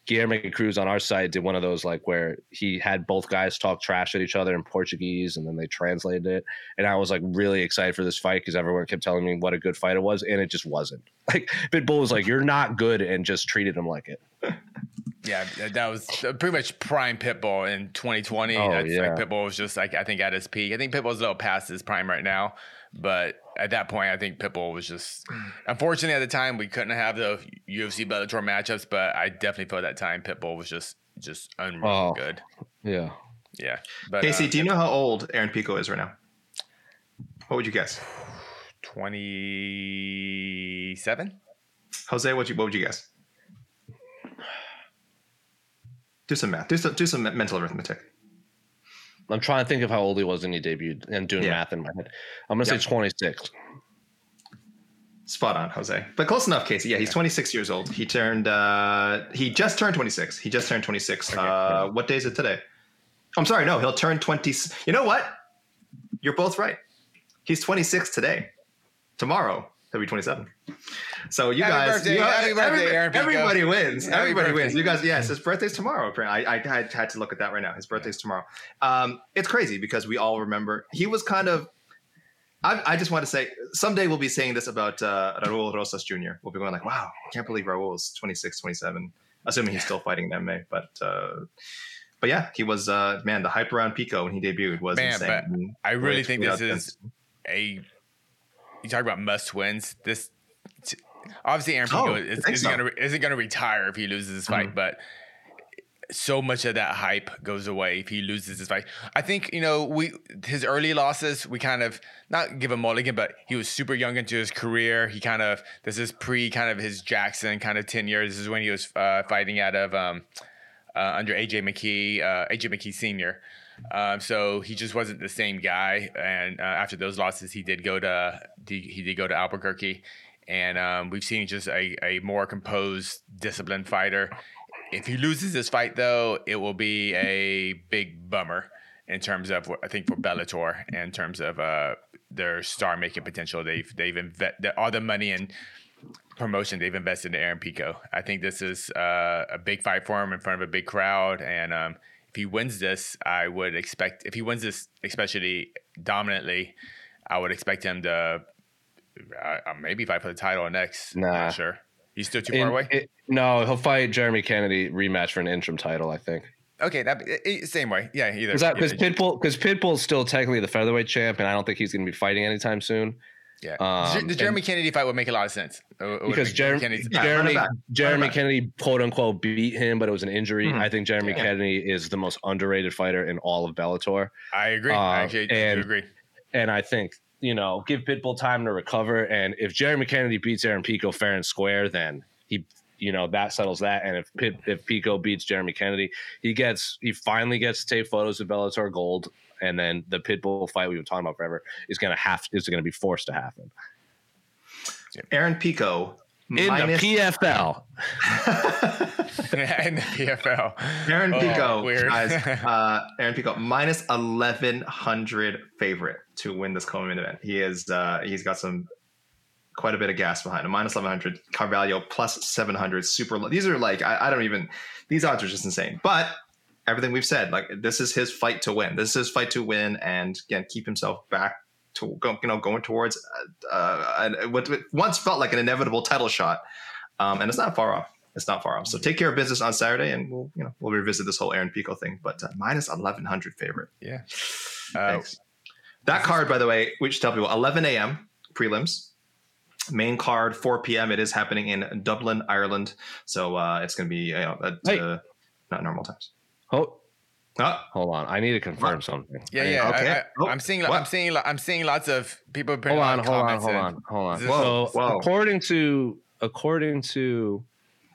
Guillermo Cruz on our side did one of those like where he had both guys talk trash at each other in Portuguese, and then they translated it, and I was like really excited for this fight because everyone kept telling me what a good fight it was, and it just wasn't. Like Pitbull was like, "You're not good," and just treated him like it.
Yeah, that was uh, pretty much prime Pitbull in 2020.
Oh,
That's
yeah.
like Pitbull was just like I think at his peak. I think Pitbull's a little past his prime right now, but at that point, I think Pitbull was just. Unfortunately, at the time, we couldn't have the UFC Bellator matchups, but I definitely felt at that time Pitbull was just just unreal
Oh.
good.
Yeah.
Yeah, but
Casey,
uh,
do you know how old Aaron Pico is right now? What would you guess?
27?
Jose, what you what would you guess? Do some math. Do some do some mental arithmetic.
I'm trying to think of how old he was when he debuted and doing
Yeah.
math in my head. I'm gonna
Yeah.
say 26.
Spot on, Jose. But close enough, Casey. Yeah, he's 26 years old. He turned uh he just turned 26. He just turned 26. Uh what day is it today? I'm sorry, no, he'll turn 20 You know what? You're both right. He's 26 today. Tomorrow, he'll be 27. So you
Happy
guys,
birthday,
you know,
happy birthday,
every-
Aaron Pico.
everybody wins.
Happy
everybody
birthday.
wins. You guys, yes, his birthday's tomorrow. apparently. I, I, I had to look at that right now. His birthday's tomorrow. Um, it's crazy because we all remember he was kind of I, I just want to say someday we'll be saying this about uh, Raul Rosas Jr. We'll be going like, wow, I can't believe Raul is 26, 27, assuming he's still fighting in MMA. But uh, but yeah, he was uh, man. The hype around Pico when he debuted was
Man,
insane.
I really think this is a. You talk about must wins. This obviously Aaron Pico
Oh,
is,
I think
isn't
so.
gonna isn't gonna retire if he loses this fight,
Mhm.
but so much of that hype goes away if he loses this fight. I think you know we his early losses we kind of not give him mulligan, but he was super young into his career. He kind of this is pre kind of his Jackson kind of ten years. This is when he was uh, fighting out of um, uh, under AJ McKee, uh, AJ McKee Senior. Um, so he just wasn't the same guy. And uh, after those losses, he did go to he, did go to Albuquerque, and um, we've seen just a, a more composed, disciplined fighter. If he loses this fight, though, it will be a big bummer in terms of I think for Bellator, in terms of uh, their star making potential. They've they've invested all the money and promotion they've invested in Aaron Pico. I think this is uh, a big fight for him in front of a big crowd, and um, if he wins this, I would expect if he wins this, especially dominantly, I would expect him to uh, uh, maybe fight for the title next.
Nah.
Not sure. He's still too far away.
it- no, he'll fight Jeremy Kennedy rematch for an interim title, I think.
okay, that eh, same way. Yeah, either.
Because Pitbull, because Pitbull's still technically the featherweight champ, and I don't think he's going to be fighting anytime soon.
Yeah.
um,
the Jeremy Kennedy fight would make a lot of sense. It it
Because
make
Jeremy,
Kennedy's-
Yeah,
Jeremy,
back.
Jeremy. Kennedy, quote unquote, beat him, but it was an injury.
Mhm.
I think Jeremy
Yeah.
Kennedy is the most underrated fighter in all of Bellator.
I agree.
um,
I actually do
and-
agree.
And I think, you know, give Pitbull time to recover. And if Jeremy Kennedy beats Aaron Pico fair and square, then he, you know, that settles that. And if Pit, if Pico beats Jeremy Kennedy, he gets, he finally gets to take photos of Bellator Gold. And then the Pitbull fight we've been talking about forever is going to have, is going to be forced to happen.
Aaron Pico
In
minus
the PFL.
in the PFL.
Aaron
Oh,
Pico,
weird.
guys. Uh, Aaron Pico minus eleven hundred favorite to win this co-main event. He is uh, he's got some quite a bit of gas behind him. Minus eleven hundred. Carvalho plus seven hundred. Super. Low. These are like I, I don't even. These odds are just insane. But everything we've said, like this is his fight to win. This is his fight to win, and again keep himself back to go, you know going towards uh, uh, what once felt like an inevitable title shot. Um, and it's not far off. It's not far off. So take care of business on Saturday, and we'll you know we'll revisit this whole Aaron Pico thing. But uh, minus eleven hundred favorite.
Yeah. Uh,
Thanks. That card, by the way, we should tell people 11 a.m. prelims. Main card 4 p.m. It is happening in Dublin, Ireland. So uh, it's going to be you know at
Hey.
uh, not normal times.
Oh,
Oh,
hold on. I need to confirm something.
Yeah, yeah.
Okay.
I, I,
Oh,
I'm seeing,
what?
I'm seeing, I'm seeing lots of people
Hold on, hold on, hold on, hold on.
Whoa,
so,
whoa.
according to according to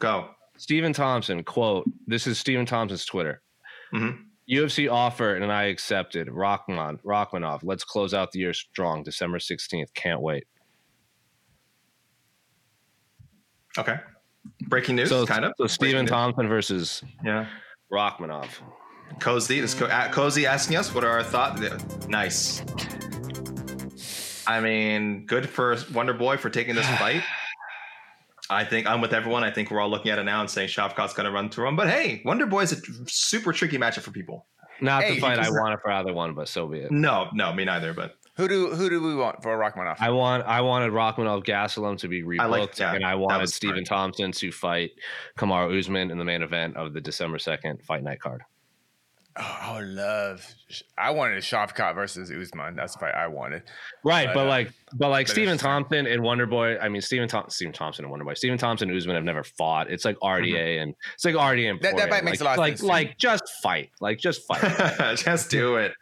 go.
Stephen Thompson, quote, this is Stephen Thompson's Twitter.
Mhm.
UFC offered and I accepted. Rockman, Rakhmonov, let's close out the year strong. December 16th. Can't wait.
Okay. Breaking news,
So,
kind of.
so Stephen
news.
Thompson versus
Yeah.
Rakhmonov.
Cozy, this co- at Cozy asking us what are our thoughts. Nice. I mean, good for Wonder Boy for taking this fight. I think I'm with everyone. I think we're all looking at it now and saying Shavkat's going to run through him. But hey, Wonder Boy is a super tricky matchup for people.
Not
Hey,
the fight I
because-
wanted for either one, but so be it.
No, no, me neither. But
Who do who do we want for Rakhmonov?
I want I wanted Rakhmonov Gastelum to be rebooked,
I like- yeah,
and I wanted Stephen
smart.
Thompson to fight Kamaru Usman in the main event of the December second fight night card.
Oh, I love. I wanted a Shavkat versus Usman. That's the fight I wanted.
Right,
But,
but,
uh,
like, but like
but
Stephen Thompson and Wonder Boy. I mean, Stephen Thom- Stephen Thompson and Wonder Boy. Stephen Thompson and Usman have never fought. It's like RDA and it's like RDA and
That- that fight makes
like,
a lot of
like,
sense, too.
Like, just fight. Like, just fight.
just do it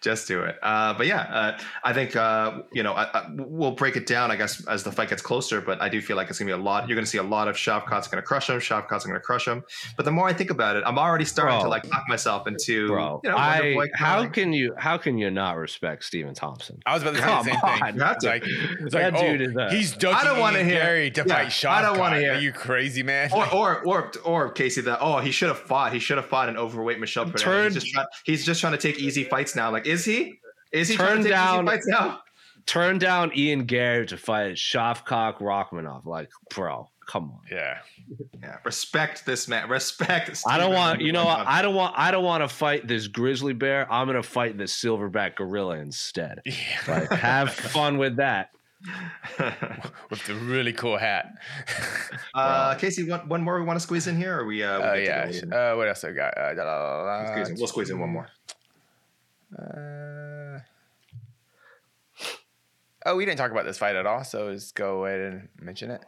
just do it uh, but yeah uh, i think uh, you know I, I, we'll break it down i guess as the fight gets closer but i do feel like it's gonna be a lot you're gonna see a lot of Shavkat's gonna crush him Shavkat's gonna crush him but the more i think about it i'm already starting to like talk myself into
Bro,
you know
I
Boy
how can you how can you not respect Stephen Thompson?
I was about to say
Come
the same
on,
thing.
you have
It's like, it's
That
like,
dude
oh,
is a-
he's ducking
I don't wanna hear-
Garry to
yeah,
fight Shavkat.
I don't wanna hear-
Are you crazy, man?
or, or or or Casey that oh he should have fought he should have fought an overweight Michel Pereira.
Turn-
he's just trying, he's just trying to take easy fights now like is he is he trying
Turn
to take
down-
easy fights now
Turn down Ian Garry to fight Shavkat Rakhmonov. Like, bro, come on.
yeah.
yeah respect this man respect
I don't want you know what I don't want I don't want to fight this grizzly bear. I'm gonna fight this silverback gorilla instead.
Yeah.
Like have fun with that.
With the really cool hat.
Uh, Casey, one, one more we want to squeeze in here, or we? Uh, we
Oh
good
yeah. Uh, what else I got? Uh, da- da- da- da-
We'll squeeze in- we'll squeeze in one more.
Uh, oh, we didn't talk about this fight at all, so let's go ahead and mention it.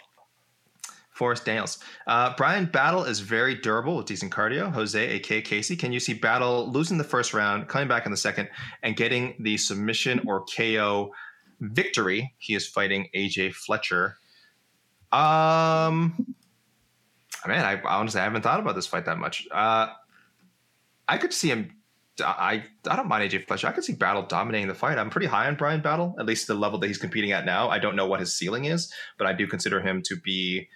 Forrest Daniels. Uh, Brian Battle is very durable with decent cardio. Jose, aka Casey, can you see Battle losing the first round, coming back in the second, and getting the submission or KO victory? He is fighting AJ Fletcher. Um, man, I honestly I haven't thought about this fight that much. Uh, I could see him. I I don't mind AJ Fletcher. I could see Battle dominating the fight. I'm pretty high on Brian Battle, at least the level that he's competing at now. I don't know what his ceiling is, but I do consider him to be,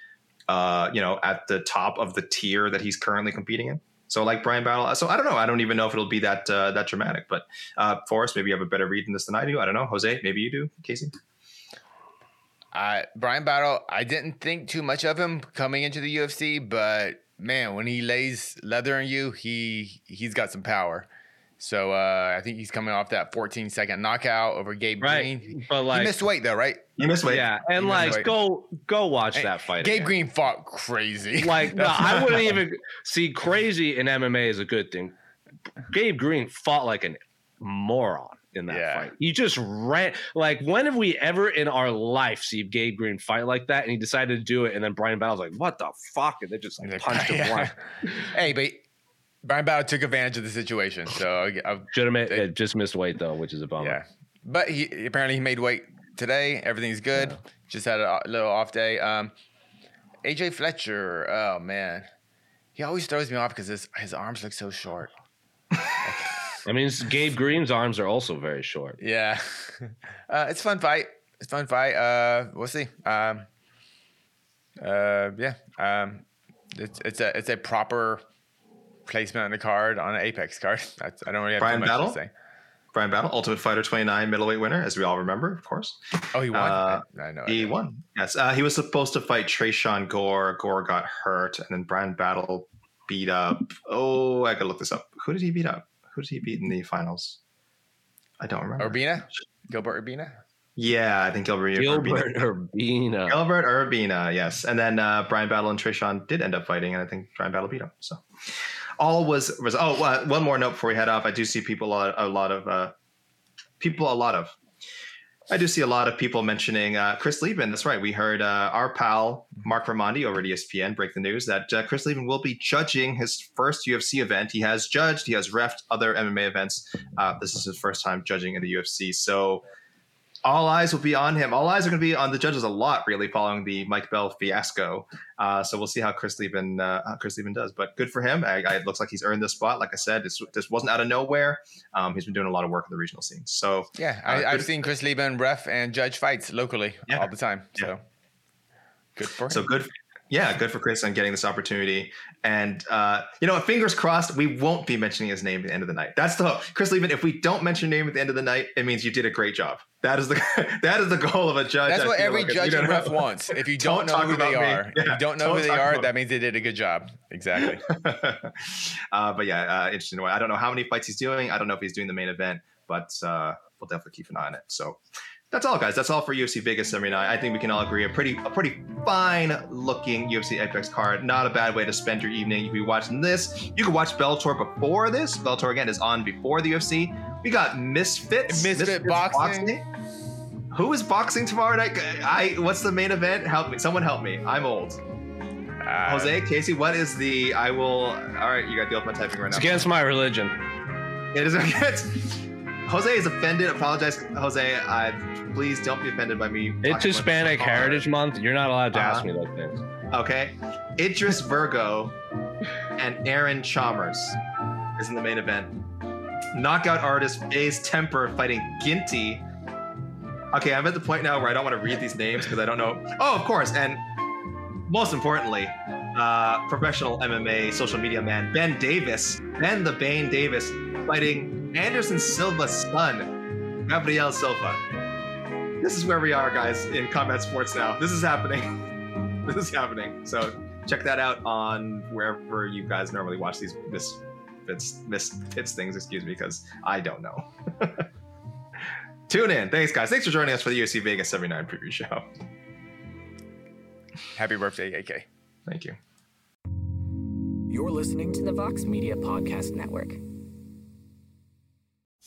uh, you know, at the top of the tier that he's currently competing in. So like Brian Battle. So I don't know. I don't even know if it'll be that uh, that dramatic. But uh, Forrest, maybe you have a better read in this than I do. I don't know. Jose, maybe you do. Casey.
Uh, Brian Battle, I didn't think too much of him coming into the UFC, but man, when he lays leather on you, he he's got some power. So uh, I think he's coming off that 14 second knockout over Gabe
Right.
Green.
But like
he missed weight though, right?
You missed weight.
Yeah, and
You
like
weight.
go go watch
Hey,
that fight.
Gabe
again.
Green fought crazy.
Like no, I wouldn't even see crazy in MMA is a good thing. Gabe Green fought like a moron in that
Yeah.
fight. He just ran like when have we ever in our life seen Gabe Green fight like that? And he decided to do it, and then Brian Battle's like, "What the fuck?" And they just like punched him
Yeah. hey, but Brian Battle took advantage of the situation. So I, I,
Legitimate, it just missed weight though, which is a bummer.
yeah, but he apparently he made weight today. Everything's good. Just had a little off day. Um, AJ Fletcher. Oh man, he always throws me off because his his arms look so short.
I mean, it's- Gabe Green's arms are also very short.
Yeah, uh, it's a fun fight. It's a fun fight. Uh, we'll see. Um, uh, yeah. Um, it's it's a it's a proper placement on the card on an Apex card. That's, I don't really have
Brian
too much
Battle?
to say.
Brian Battle, Ultimate Fighter 29 middleweight winner, as we all remember, of course.
Oh, he won.
Uh,
I, I know.
He won. Yes, uh, he was supposed to fight Trayshawn Gore. Gore got hurt, and then Brian Battle beat up. Oh, I gotta look this up. Who did he beat up? Who did he beat in the finals? I don't remember.
Urbina, Gilbert Urbina.
Yeah, I think Gilbert
Gilbert
Urbina.
Urbina.
Gilbert Urbina, yes. And then uh, Brian Battle and Trayshawn did end up fighting, and I think Brian Battle beat him. So all was was. Oh, uh, one more note before we head off. I do see people a lot, a lot of uh, people, a lot of. I do see a lot of people mentioning uh, Chris Leben. That's right. We heard uh, our pal Marc Raimondi over at ESPN break the news that uh, Chris Leben will be judging his first UFC event. He has judged, he has refed other MMA events. Uh, this is his first time judging in the UFC. So all eyes will be on him. All eyes are going to be on the judges a lot, really, following the Mike Bell fiasco. Uh, so we'll see how Chris Leben, uh, how Chris Leben does. But good for him. I, I, it looks like he's earned this spot. Like I said, this, this wasn't out of nowhere. Um, he's been doing a lot of work in the regional scene. So
Yeah,
Uh,
I, I've
good-
seen Chris Leben ref and judge fights locally
Yeah.
all the time. So
Yeah.
good for him.
So good, Yeah, good for Chris on getting this opportunity. And uh, you know, fingers crossed, we won't be mentioning his name at the end of the night. That's the hope. Chris Leben, if we don't mention your name at the end of the night, it means you did a great job. That is the that is the goal of a judge.
That's
I
what every
like.
judge and ref wants. If you don't,
Don't
know who they
me.
are, if you don't know
don't
who they are, that means they did a good job. Exactly.
uh, but yeah, uh, interesting. I don't know how many fights he's doing. I don't know if he's doing the main event, but uh, we'll definitely keep an eye on it. So that's all, guys. That's all for UFC Vegas 79. I think we can all agree a pretty, a pretty fine looking UFC Apex card. Not a bad way to spend your evening. If you're watching this, you can watch Bellator before this. Bellator again is on before the UFC. We got Misfits,
Misfit boxing.
Who is boxing tomorrow night? I what's the main event? Help me. Someone help me. I'm old.
Uh,
Jose, Casey, what is the I will all right, you gotta deal with my typing right
It's
now.
against my religion.
It is against Jose is offended. Apologize, Jose. I please don't be offended by me.
It's Hispanic Heritage Month. You're not allowed to ask
Uh-huh.
me those things.
Okay. Idris Virgo and Aaron Chalmers is in the main event. Knockout artist Faze Temper fighting Ginty. Okay, I'm at the point now where I don't want to read these names because I don't know. Oh, of course. And most importantly, uh, professional MMA social media man Ben Davis, Ben the Bane Davis, fighting Anderson Silva's son, Gabriel Silva. This is where we are, guys, in combat sports now. This is happening. this is happening. So check that out on wherever you guys normally watch these misfits, misfits things. Excuse me, because I don't know. Tune in. Thanks, guys. Thanks for joining us for the UFC Vegas 79 preview show.
happy birthday, AK.
Thank you.
You're listening to the Vox Media Podcast Network.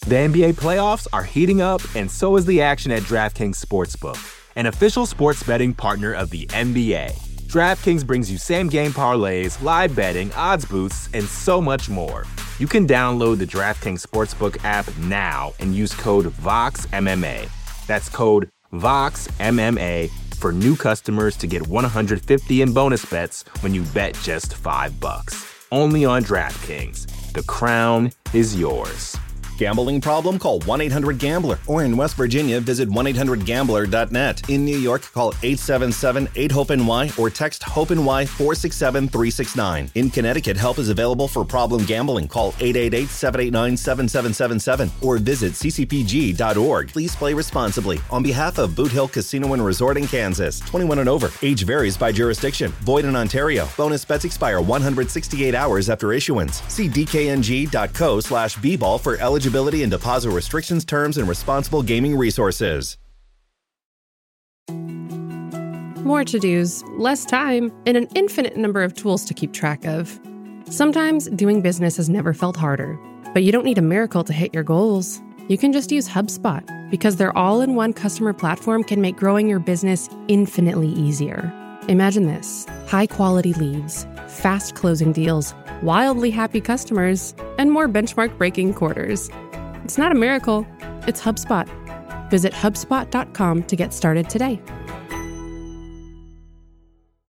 The NBA playoffs are heating up, and so is the action at DraftKings Sportsbook, an official sports betting partner of the NBA. DraftKings brings you same game parlays, live betting, odds boosts, and so much more. You can download the DraftKings Sportsbook app now and use code VOXMMA. That's code VOXMMA for new customers to get 150 in bonus bets when you bet just 5 bucks. Only on DraftKings. The crown is yours.
Gambling problem? Call 1 800 Gambler. Or in West Virginia, visit 1 800 Gambler.net. In New York, call 877 8 HOPE NY or text HOPE NY 467 369. In Connecticut, help is available for problem gambling. Call 888 789 7777 or visit ccpg.org. Please play responsibly. On behalf of Boot Hill Casino and Resort in Kansas, 21 and over. Age varies by jurisdiction. Void in Ontario. Bonus bets expire 168 hours after issuance. See dkng.co slash bball for eligibility and deposit restrictions, terms, and responsible gaming resources.
More to dos, less time, and an infinite number of tools to keep track of. Sometimes doing business has never felt harder, but you don't need a miracle to hit your goals. You can just use HubSpot because their all in one customer platform can make growing your business infinitely easier. Imagine this high quality leads, fast closing deals, wildly happy customers, and more benchmark breaking quarters. It's not a miracle, it's HubSpot. Visit HubSpot.com to get started today.